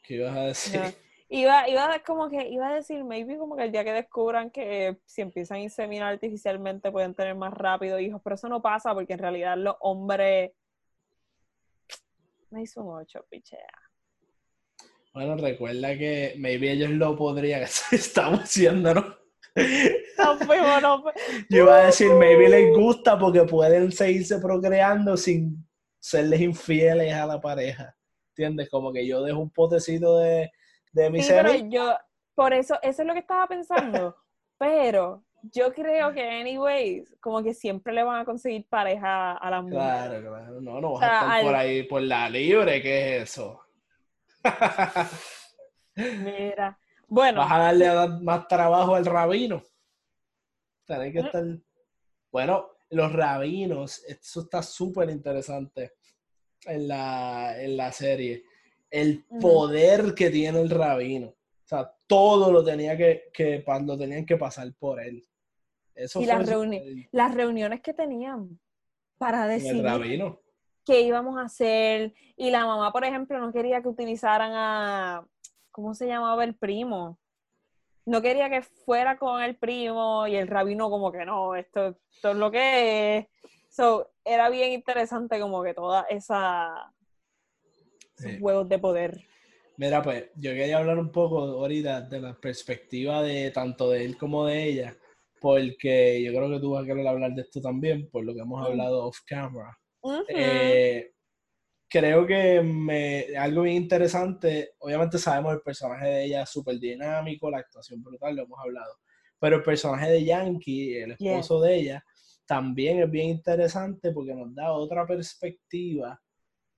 ¿qué ibas a decir? No. Iba, iba como que, iba a decir, maybe como que el día que descubran que si empiezan a inseminar artificialmente pueden tener más rápido hijos, pero eso no pasa porque en realidad los hombres me hizo un ocho, pichea. Bueno, recuerda que maybe ellos lo podrían, estamos haciendo, ¿no? No fuimos, no fu- Yo iba a decir, maybe les gusta porque pueden seguirse procreando sin serles infieles a la pareja. ¿Entiendes? Como que yo dejo un potecito de, de mi Sí, pero yo, por eso, eso es lo que estaba pensando. Pero yo creo que, anyways, como que siempre le van a conseguir pareja a la mujer. Claro, claro. No, no vas sea, a estar por ahí por la libre, ¿qué es eso? Mira. Bueno, Vas a darle a dar más trabajo al rabino. Tenés que estar. Bueno, los rabinos, eso está súper interesante en la, en la serie. El poder que tiene el rabino. O sea, todo lo tenía que, que lo tenían que pasar por él. Eso Y fue las reuni- las reuniones que tenían para decidir qué íbamos a hacer. Y la mamá, por ejemplo, no quería que utilizaran a, ¿cómo se llamaba el primo? No quería que fuera con el primo y el rabino como que no, esto, esto es lo que es. So, era bien interesante como que toda esa Sí. juegos de poder. Mira, pues yo quería hablar un poco ahorita de la perspectiva de tanto de él como de ella, porque yo creo que tú vas a querer hablar de esto también, por lo que hemos Mm. hablado off camera. Eh, creo que me, algo bien interesante, obviamente sabemos el personaje de ella súper dinámico, la actuación brutal, lo hemos hablado, pero el personaje de Yankee, el esposo de ella, también es bien interesante porque nos da otra perspectiva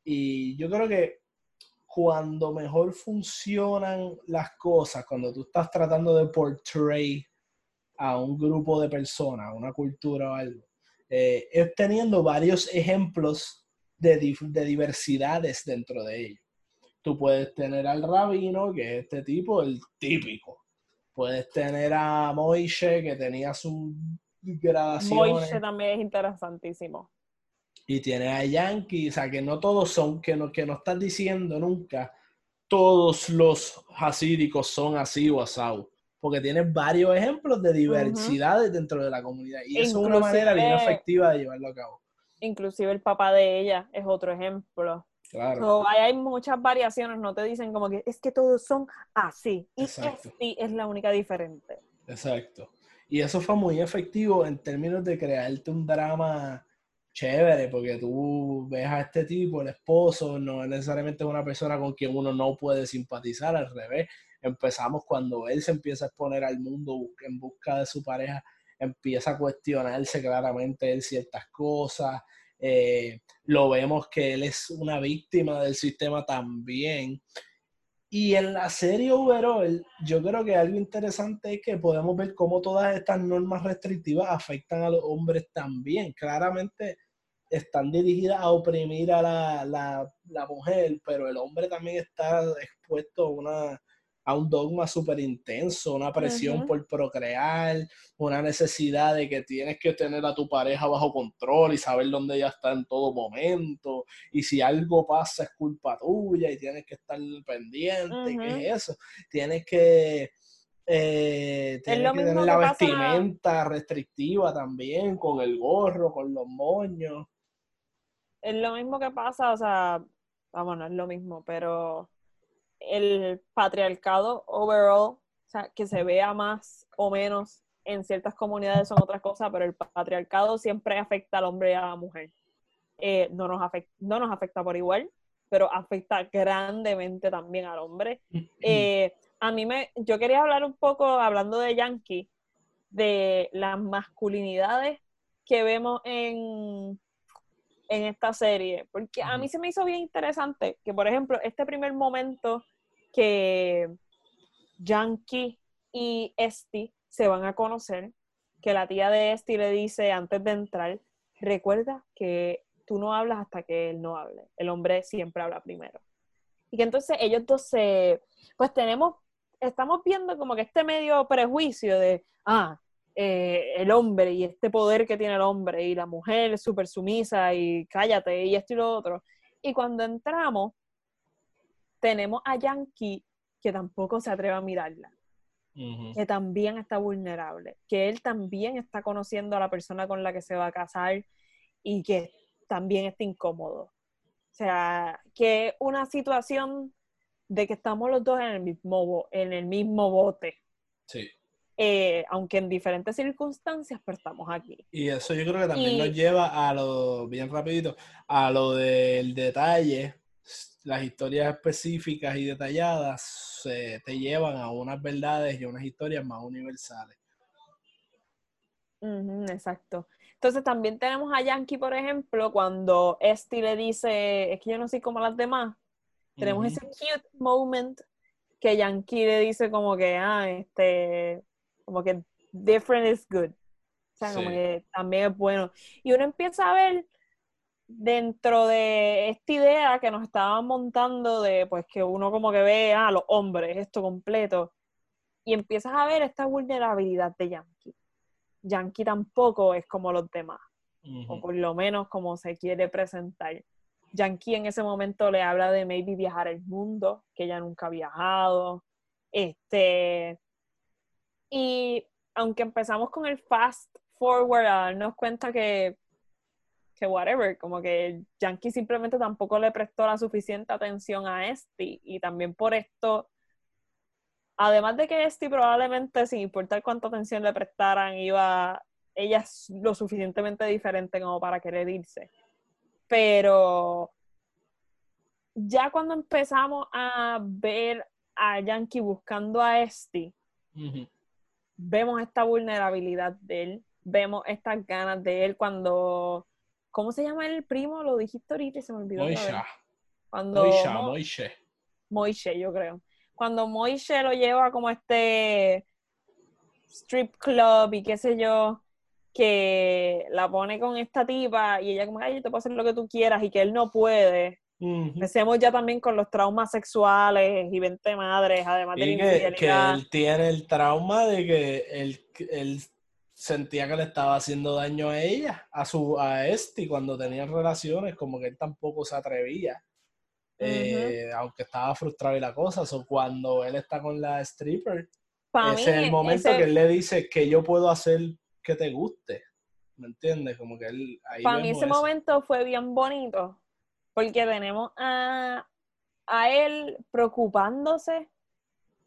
y yo creo que cuando mejor funcionan las cosas, cuando tú estás tratando de portray a un grupo de personas, a una cultura o algo, eh, es teniendo varios ejemplos de, de diversidades dentro de ellos. Tú puedes tener al rabino, que es este tipo, el típico. Puedes tener a Moishe, que tenía sus gradaciones. Moishe también es interesantísimo. Y tiene a Yankee, o sea, que no todos son, que no, que no estás diciendo nunca, todos los hasídicos son así o asau. Porque tienes varios ejemplos de diversidades dentro de la comunidad. Y eso es una manera bien efectiva de llevarlo a cabo. Inclusive el papá de ella es otro ejemplo. Claro. So, ahí hay muchas variaciones, no te dicen como que es que todos son así. Y Exacto. Esti es la única diferente. Exacto. Y eso fue muy efectivo en términos de crearte un drama chévere, porque tú ves a este tipo, el esposo, no es necesariamente una persona con quien uno no puede simpatizar, al revés. Empezamos cuando él se empieza a exponer al mundo en busca de su pareja, empieza a cuestionarse claramente él ciertas cosas. eh, lo vemos que él es una víctima del sistema también. Y en la serie overall, yo creo que algo interesante es que podemos ver cómo todas estas normas restrictivas afectan a los hombres también. Claramente están dirigidas a oprimir a la, la- la mujer, pero el hombre también está expuesto a, una, a un dogma súper intenso, una presión por procrear, una necesidad de que tienes que tener a tu pareja bajo control y saber dónde ella está en todo momento y si algo pasa es culpa tuya y tienes que estar pendiente, Ujú. ¿qué es eso? Tienes que, eh, tienes que tener la vestimenta restrictiva también, con el gorro, con los moños. Es lo mismo que pasa, o sea, vamos, no es lo mismo, pero el patriarcado overall, o sea, que se vea más o menos en ciertas comunidades son otras cosas, pero el patriarcado siempre afecta al hombre y a la mujer. Eh, no, nos afecta, no nos afecta por igual, pero afecta grandemente también al hombre. Eh, a mí me, yo quería hablar un poco, hablando de Yankee, de las masculinidades que vemos en, en esta serie, porque a mí se me hizo bien interesante que, por ejemplo, este primer momento que Yankee y Esti se van a conocer, que la tía de Esti le dice antes de entrar, recuerda que tú no hablas hasta que él no hable, el hombre siempre habla primero. Y que entonces ellos dos se, pues tenemos, estamos viendo como que este medio prejuicio de, ah, eh, el hombre y este poder que tiene el hombre y la mujer súper sumisa y cállate y esto y lo otro. Y cuando entramos, tenemos a Yankee que tampoco se atreve a mirarla, que también está vulnerable, que él también está conociendo a la persona con la que se va a casar y que también está incómodo. O sea, que una situación de que estamos los dos en el mismo, en el mismo bote, Sí. Eh, aunque en diferentes circunstancias, pero estamos aquí. Y eso yo creo que también Y- nos lleva a lo, bien rapidito, a lo del detalle, las historias específicas y detalladas eh, te llevan a unas verdades y unas historias más universales. Exacto. Entonces también tenemos a Yankee, por ejemplo, cuando Esti le dice, es que yo no soy como las demás, tenemos ese cute moment que Yankee le dice como que, ah, este, como que different is good. O sea, como que también es bueno. Y uno empieza a ver dentro de esta idea que nos estaban montando de, pues, que uno como que ve a los hombres, esto completo, y empiezas a ver esta vulnerabilidad de Yankee. Yankee tampoco es como los demás o por lo menos como se quiere presentar. Yankee en ese momento le habla de maybe viajar el mundo, que ella nunca ha viajado. Este, y aunque empezamos con el fast forward a darnos cuenta que, que whatever, como que Yankee simplemente tampoco le prestó la suficiente atención a Esti y también por esto, además de que Esti probablemente sin importar cuánta atención le prestaran iba ella es lo suficientemente diferente como para querer irse. Pero ya cuando empezamos a ver a Yankee buscando a Esti. Vemos esta vulnerabilidad de él, vemos estas ganas de él cuando, ¿cómo se llama el primo? Lo dijiste ahorita y se me olvidó. Moisha. Cuando Moisha, Mo- Moishe. Moishe, yo creo. Cuando Moishe lo lleva como este strip club y qué sé yo, que la pone con esta tipa y ella como, ay, yo te puedo hacer lo que tú quieras y que él no puede. Ujú. Empecemos ya también con los traumas sexuales y 20 madres, además de la Y que, que infidelidad. él tiene el trauma de que él, él sentía que le estaba haciendo daño a ella, a su a Esti cuando tenían relaciones, como que él tampoco se atrevía. eh, aunque estaba frustrado y la cosa, o cuando él está con la stripper, Pa' ese es el momento ese- que él le dice que yo puedo hacer que te guste. ¿Me entiendes? Como que él ahí Para mí ese eso. momento fue bien bonito, porque tenemos a, a él preocupándose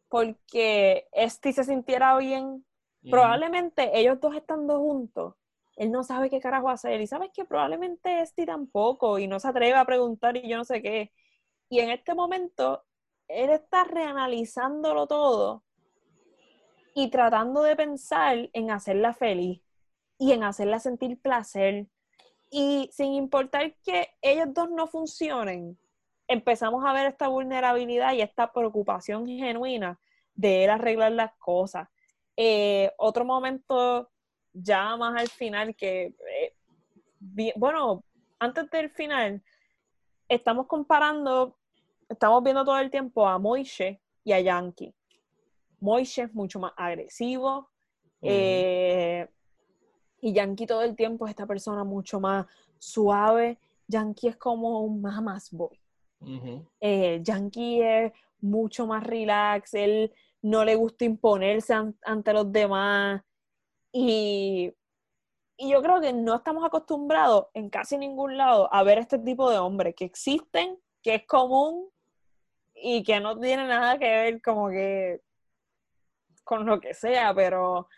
porque Esti se sintiera bien. Probablemente ellos dos estando juntos, él no sabe qué carajo hacer. Y sabes que probablemente Esti tampoco, y no se atreve a preguntar y yo no sé qué. Y en este momento, él está reanalizándolo todo y tratando de pensar en hacerla feliz y en hacerla sentir placer. Y sin importar que ellos dos no funcionen, empezamos a ver esta vulnerabilidad y esta preocupación genuina de él arreglar las cosas. Eh, otro momento ya más al final que, eh, bueno, antes del final, estamos comparando, estamos viendo todo el tiempo a Moishe y a Yankee. Moishe es mucho más agresivo, eh, y Yankee todo el tiempo es esta persona mucho más suave. Yankee es como un mama's boy. Eh, Yankee es mucho más relax, él no le gusta imponerse an- ante los demás. Y, y yo creo que no estamos acostumbrados en casi ningún lado a ver este tipo de hombres que existen, que es común y que no tiene nada que ver como que con lo que sea, pero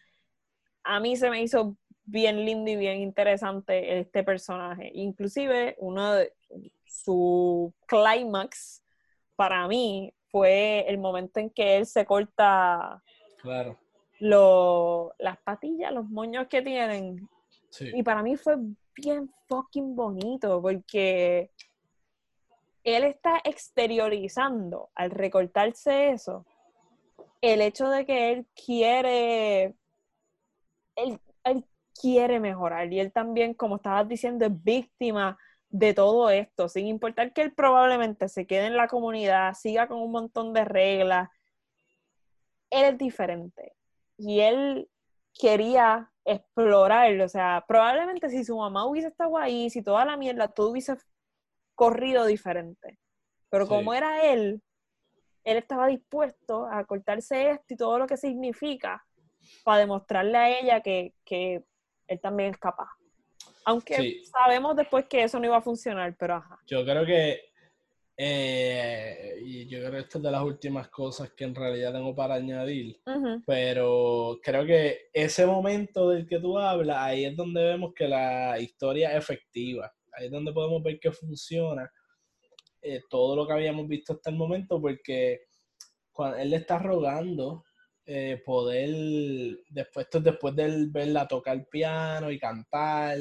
a mí se me hizo bien lindo y bien interesante este personaje. Inclusive uno de su clímax para mí fue el momento en que él se corta Claro. lo- las patillas, los moños que tienen. Sí. Y para mí fue bien fucking bonito porque él está exteriorizando al recortarse eso el hecho de que él quiere él, él quiere mejorar. Y él también, como estabas diciendo, es víctima de todo esto, sin importar que él probablemente se quede en la comunidad, siga con un montón de reglas, él es diferente y él quería explorarlo, o sea, probablemente si su mamá hubiese estado ahí, si toda la mierda, todo hubiese corrido diferente, pero Sí. como era él, él estaba dispuesto a cortarse esto y todo lo que significa para demostrarle a ella que, que él también es capaz. Aunque Sí. sabemos después que eso no iba a funcionar, pero ajá. Yo creo que, eh, y yo creo que esta es de las últimas cosas que en realidad tengo para añadir, pero creo que ese momento del que tú hablas, ahí es donde vemos que la historia es efectiva, ahí es donde podemos ver que funciona eh, todo lo que habíamos visto hasta el momento, porque cuando él le está rogando eh, poder, después, después de verla tocar piano y cantar,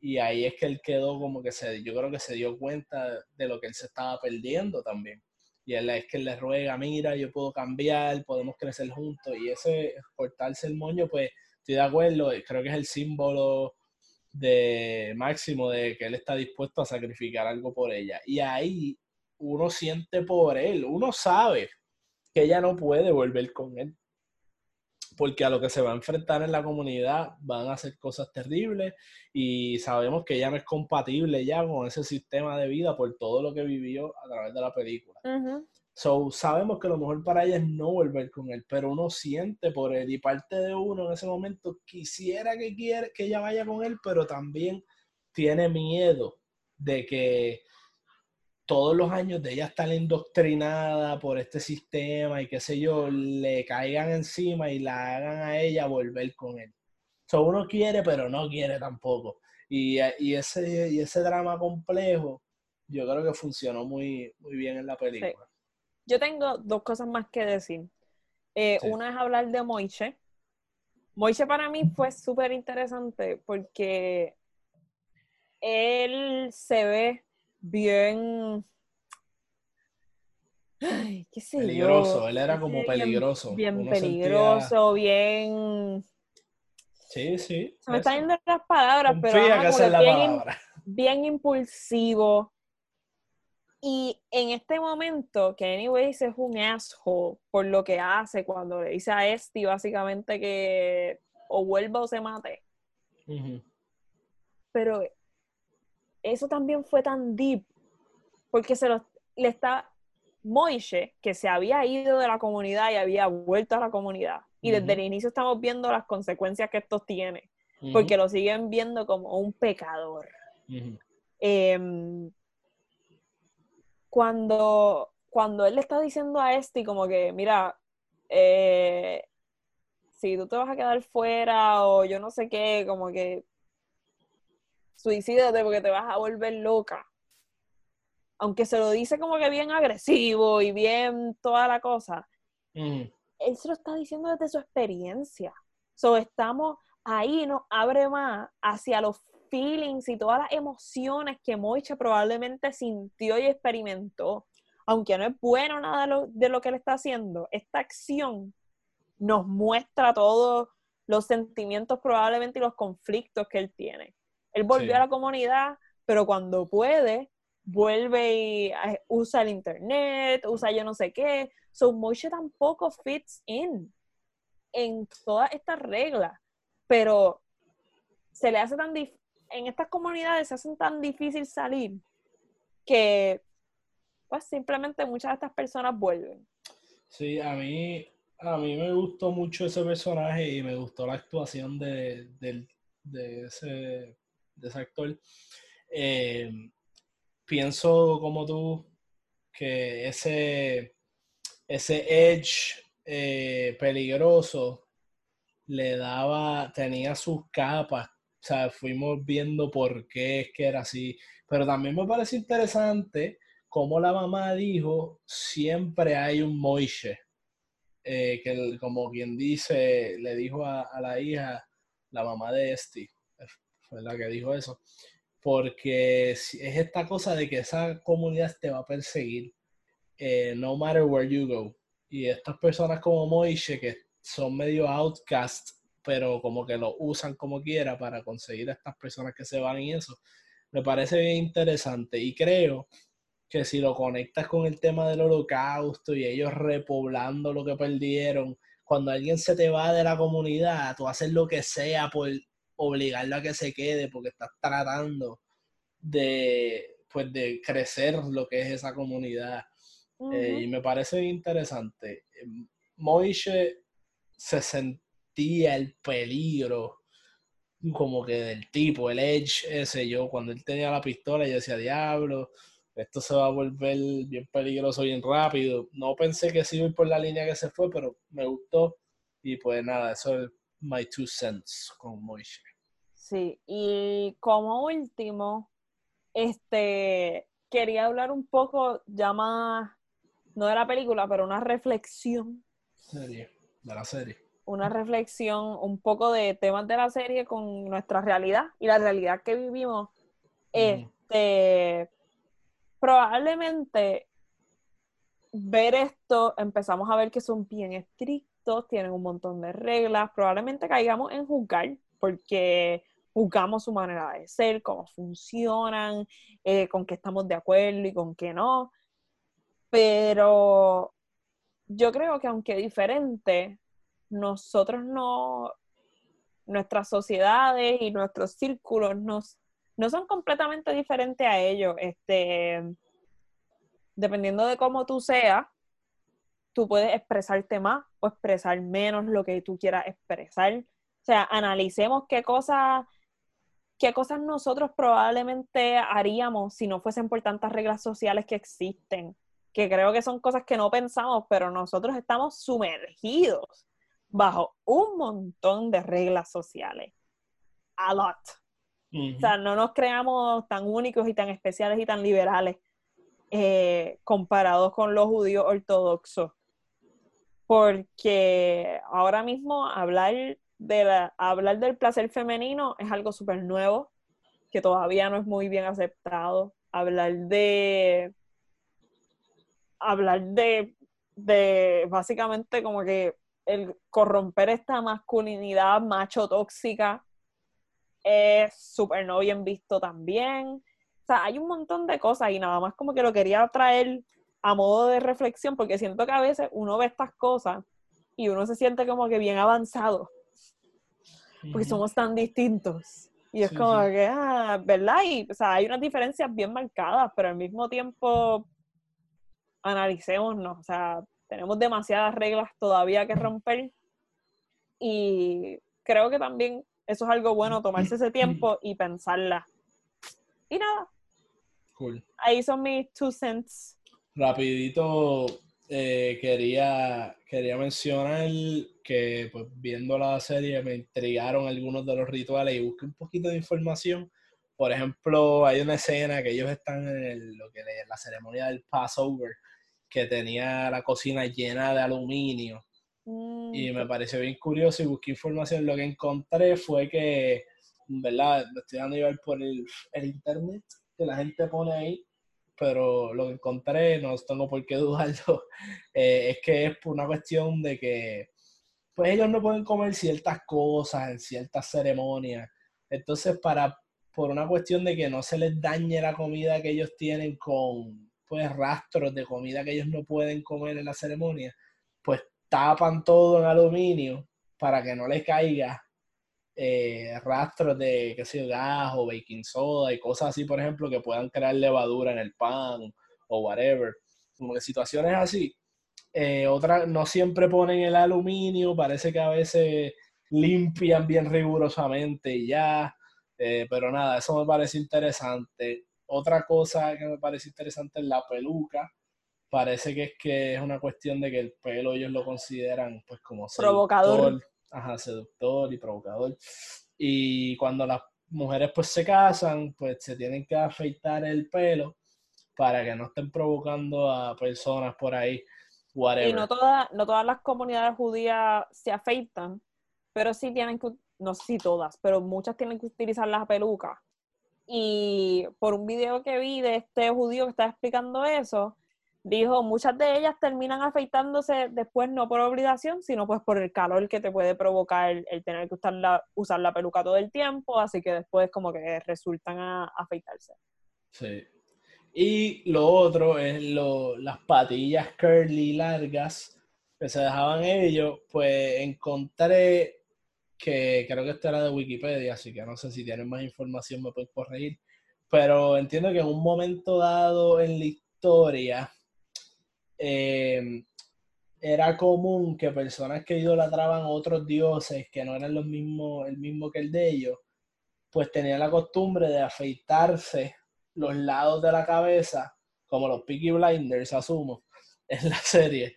y ahí es que él quedó como que se, yo creo que se dio cuenta de lo que él se estaba perdiendo también. Y él es que él le ruega, mira, yo puedo cambiar, podemos crecer juntos. Y ese cortarse el moño, pues estoy de acuerdo, creo que es el símbolo de Máximo de que él está dispuesto a sacrificar algo por ella. Y ahí uno siente por él, uno sabe que ella no puede volver con él. Porque a lo que se va a enfrentar en la comunidad van a hacer cosas terribles y sabemos que ella no es compatible ya con ese sistema de vida por todo lo que vivió a través de la película. So, sabemos que lo mejor para ella es no volver con él, pero uno siente por él y parte de uno en ese momento quisiera que, quiere, que ella vaya con él, pero también tiene miedo de que todos los años de ella estar indoctrinada por este sistema y qué sé yo, le caigan encima y la hagan a ella volver con él. So, uno quiere, pero no quiere tampoco. Y, y, ese, y ese drama complejo, yo creo que funcionó muy, muy bien en la película. Yo tengo dos cosas más que decir. Eh, Sí. Una es hablar de Moiche. Moiche para mí fue súper interesante porque él se ve bien. Ay, qué sé yo. Peligroso, él era Se como ve bien- peligroso. Bien, Uno sentía- peligroso, bien. Sí, sí. Se me están yendo las palabras, pero Confía ajá, que como la bien, palabra. bien impulsivo. Y en este momento, que anyways es un asshole por lo que hace cuando le dice a Esti básicamente que o vuelva o se mate. Ujú. Pero eso también fue tan deep, porque se lo, le está Moishe, que se había ido de la comunidad y había vuelto a la comunidad. Y desde el inicio estamos viendo las consecuencias que esto tiene, porque lo siguen viendo como un pecador. Em, cuando, cuando él le está diciendo a Esti como que, mira, eh, si tú te vas a quedar fuera o yo no sé qué, como que suicídate porque te vas a volver loca. Aunque se lo dice como que bien agresivo y bien toda la cosa, Ujú. él se lo está diciendo desde su experiencia. So, estamos ahí, nos abre más hacia los feelings y todas las emociones que Moiche probablemente sintió y experimentó. Aunque no es bueno nada de lo, de lo que él está haciendo, esta acción nos muestra todos los sentimientos probablemente y los conflictos que él tiene. Él volvió Sí. a la comunidad, pero cuando puede, vuelve y eh, usa el internet, usa yo no sé qué. So Moishe tampoco fits in en todas estas reglas, pero se le hace tan en estas comunidades se hacen tan difícil salir que pues simplemente muchas de estas personas vuelven. Sí, a mí, a mí me gustó mucho ese personaje y me gustó la actuación de, del- de ese, de ese actor. Eh, pienso como tú que ese, ese edge eh, peligroso le daba, tenía sus capas, o sea, fuimos viendo por qué es que era así, pero también me parece interesante como la mamá dijo, siempre hay un Moishe, eh, que como quien dice, le dijo a, a la hija, la mamá de Esti, la que dijo eso, porque es esta cosa de que esa comunidad te va a perseguir, eh, no matter where you go. Y estas personas como Moishe, que son medio outcast, pero como que lo usan como quiera para conseguir a estas personas que se van y eso, me parece bien interesante. Y creo que si lo conectas con el tema del holocausto y ellos repoblando lo que perdieron, cuando alguien se te va de la comunidad, tú haces lo que sea por obligarlo a que se quede, porque estás tratando de, pues, de crecer lo que es esa comunidad. Eh, y me parece interesante. Eh, Moishe se sentía el peligro como que del tipo, el edge ese, yo cuando él tenía la pistola yo decía, diablo, esto se va a volver bien peligroso bien rápido. No pensé que se iba a ir por la línea que se fue, pero me gustó. Y pues nada, eso es my two cents con Moishe. Sí, y como último, este, quería hablar un poco ya más, no de la película, pero una reflexión Serie. de la serie. una reflexión un poco de temas de la serie con nuestra realidad y la realidad que vivimos. Este, probablemente ver esto, empezamos a ver que son bien estrictos, tienen un montón de reglas, probablemente caigamos en juzgar, porque juzgamos su manera de ser, cómo funcionan, eh, con qué estamos de acuerdo y con qué no. Pero yo creo que aunque diferente, nosotros no, nuestras sociedades y nuestros círculos nos, no son completamente diferentes a ellos. Este, dependiendo de cómo tú seas, tú puedes expresarte más o expresar menos lo que tú quieras expresar. O sea, analicemos qué cosas, qué cosas nosotros probablemente haríamos si no fuesen por tantas reglas sociales que existen, que creo que son cosas que no pensamos, pero nosotros estamos sumergidos bajo un montón de reglas sociales. A lot. O sea, no nos creamos tan únicos y tan especiales y tan liberales eh, comparados con los judíos ortodoxos. Porque ahora mismo hablar, de la, hablar del placer femenino es algo súper nuevo, que todavía no es muy bien aceptado. Hablar de. Hablar de. de básicamente como que el corromper esta masculinidad macho tóxica es súper no bien visto también. O sea, hay un montón de cosas y nada más como que lo quería traer a modo de reflexión porque siento que a veces uno ve estas cosas y uno se siente como que bien avanzado porque somos tan distintos. Y es Sí, como sí. que, ah, ¿verdad? Y, o sea, hay unas diferencias bien marcadas, pero al mismo tiempo analicémonos. O sea, tenemos demasiadas reglas todavía que romper. Y creo que también eso es algo bueno, tomarse ese tiempo y pensarla. Y nada, Cool. ahí son mis two cents. Rapidito, eh, quería, quería mencionar que pues, viendo la serie me intrigaron algunos de los rituales y busqué un poquito de información. Por ejemplo, hay una escena que ellos están en el- lo que le- la ceremonia del Passover, que tenía la cocina llena de aluminio. Mm, Y me pareció bien curioso y busqué información. Lo que encontré fue que, ¿verdad? Me estoy dando llevar por el, el internet que la gente pone ahí, pero lo que encontré, no tengo por qué dudarlo, eh, es que es por una cuestión de que, pues ellos no pueden comer ciertas cosas en ciertas ceremonias. Entonces, para, por una cuestión de que no se les dañe la comida que ellos tienen con, pues, rastros de comida que ellos no pueden comer en la ceremonia, pues tapan todo en aluminio para que no le caiga eh, rastros de, qué sé gas o baking soda y cosas así, por ejemplo, que puedan crear levadura en el pan o whatever. Como que situaciones así. Eh, no siempre ponen el aluminio, parece que a veces limpian bien rigurosamente y ya. Eh, pero nada, eso me parece interesante. Otra cosa que me parece interesante es la peluca parece que es que es una cuestión de que el pelo ellos lo consideran pues como Provocador. Ajá, seductor y provocador. Y cuando las mujeres pues se casan, pues se tienen que afeitar el pelo para que no estén provocando a personas por ahí, whatever. Y no, toda- no todas las comunidades judías se afeitan, pero sí tienen que, no sé si todas, pero muchas tienen que utilizar las pelucas. Y por un video que vi de este judío que estaba explicando eso, dijo, muchas de ellas terminan afeitándose después no por obligación, sino pues por el calor que te puede provocar el, tener que usar la, usar la peluca todo el tiempo, así que después como que resultan a afeitarse. Sí. Y lo otro es lo- las patillas curly largas que se dejaban ellos, pues encontré que creo que esto era de Wikipedia, así que no sé si tienen más información, me pueden corregir, pero entiendo que en un momento dado en la historia eh, era común que personas que idolatraban otros dioses que no eran los mismos, el mismo que el de ellos, pues tenían la costumbre de afeitarse los lados de la cabeza, como los Peaky Blinders, asumo, en la serie.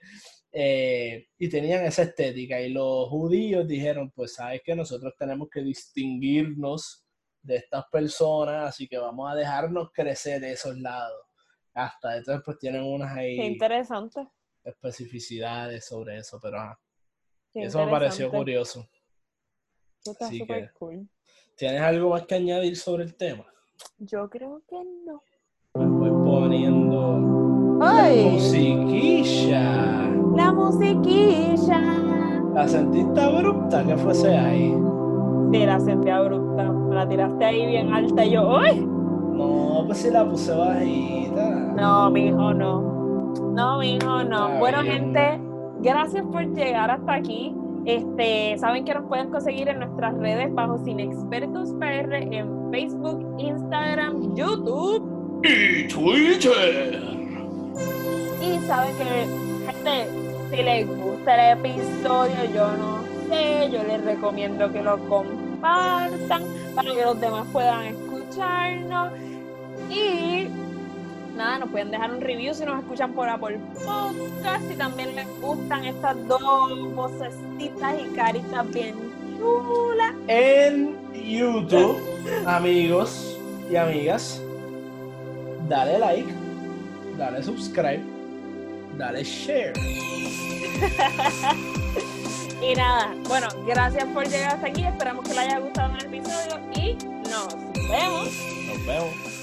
Eh, y tenían esa estética. Y los judíos dijeron, pues sabes que nosotros tenemos que distinguirnos de estas personas, así que vamos a dejarnos crecer esos lados. Hasta entonces pues tienen unas Qué ahí interesante. especificidades sobre eso, pero ajá. Qué Eso me pareció curioso. Eso está Así que- cool. ¿Tienes algo más que añadir sobre el tema? Yo creo que no. Pues voy poniendo ¡Ay! musiquilla. La musiquilla. La sentiste abrupta que fuese ahí. Sí, la sentí abrupta. Me la tiraste ahí bien alta y yo, ¡ay! No, pues si la puse bajita. No, mijo, no. No, mijo, no. Está bueno, gente, gracias por llegar hasta aquí. Este, saben que nos pueden conseguir en nuestras redes bajo Sin Expertos PR en Facebook, Instagram, YouTube. Y Twitter. Y saben que, gente, si les gusta el episodio, yo no sé, yo les recomiendo que lo compartan para que los demás puedan escucharnos. Y nada, nos pueden dejar un review si nos escuchan por Apple Podcast. Si también les gustan estas dos vocecitas y caritas bien chulas. En YouTube, amigos y amigas, dale like, dale subscribe, dale share. Y nada, bueno, gracias por llegar hasta aquí. Esperamos que les haya gustado el episodio y nos vemos. Nos vemos.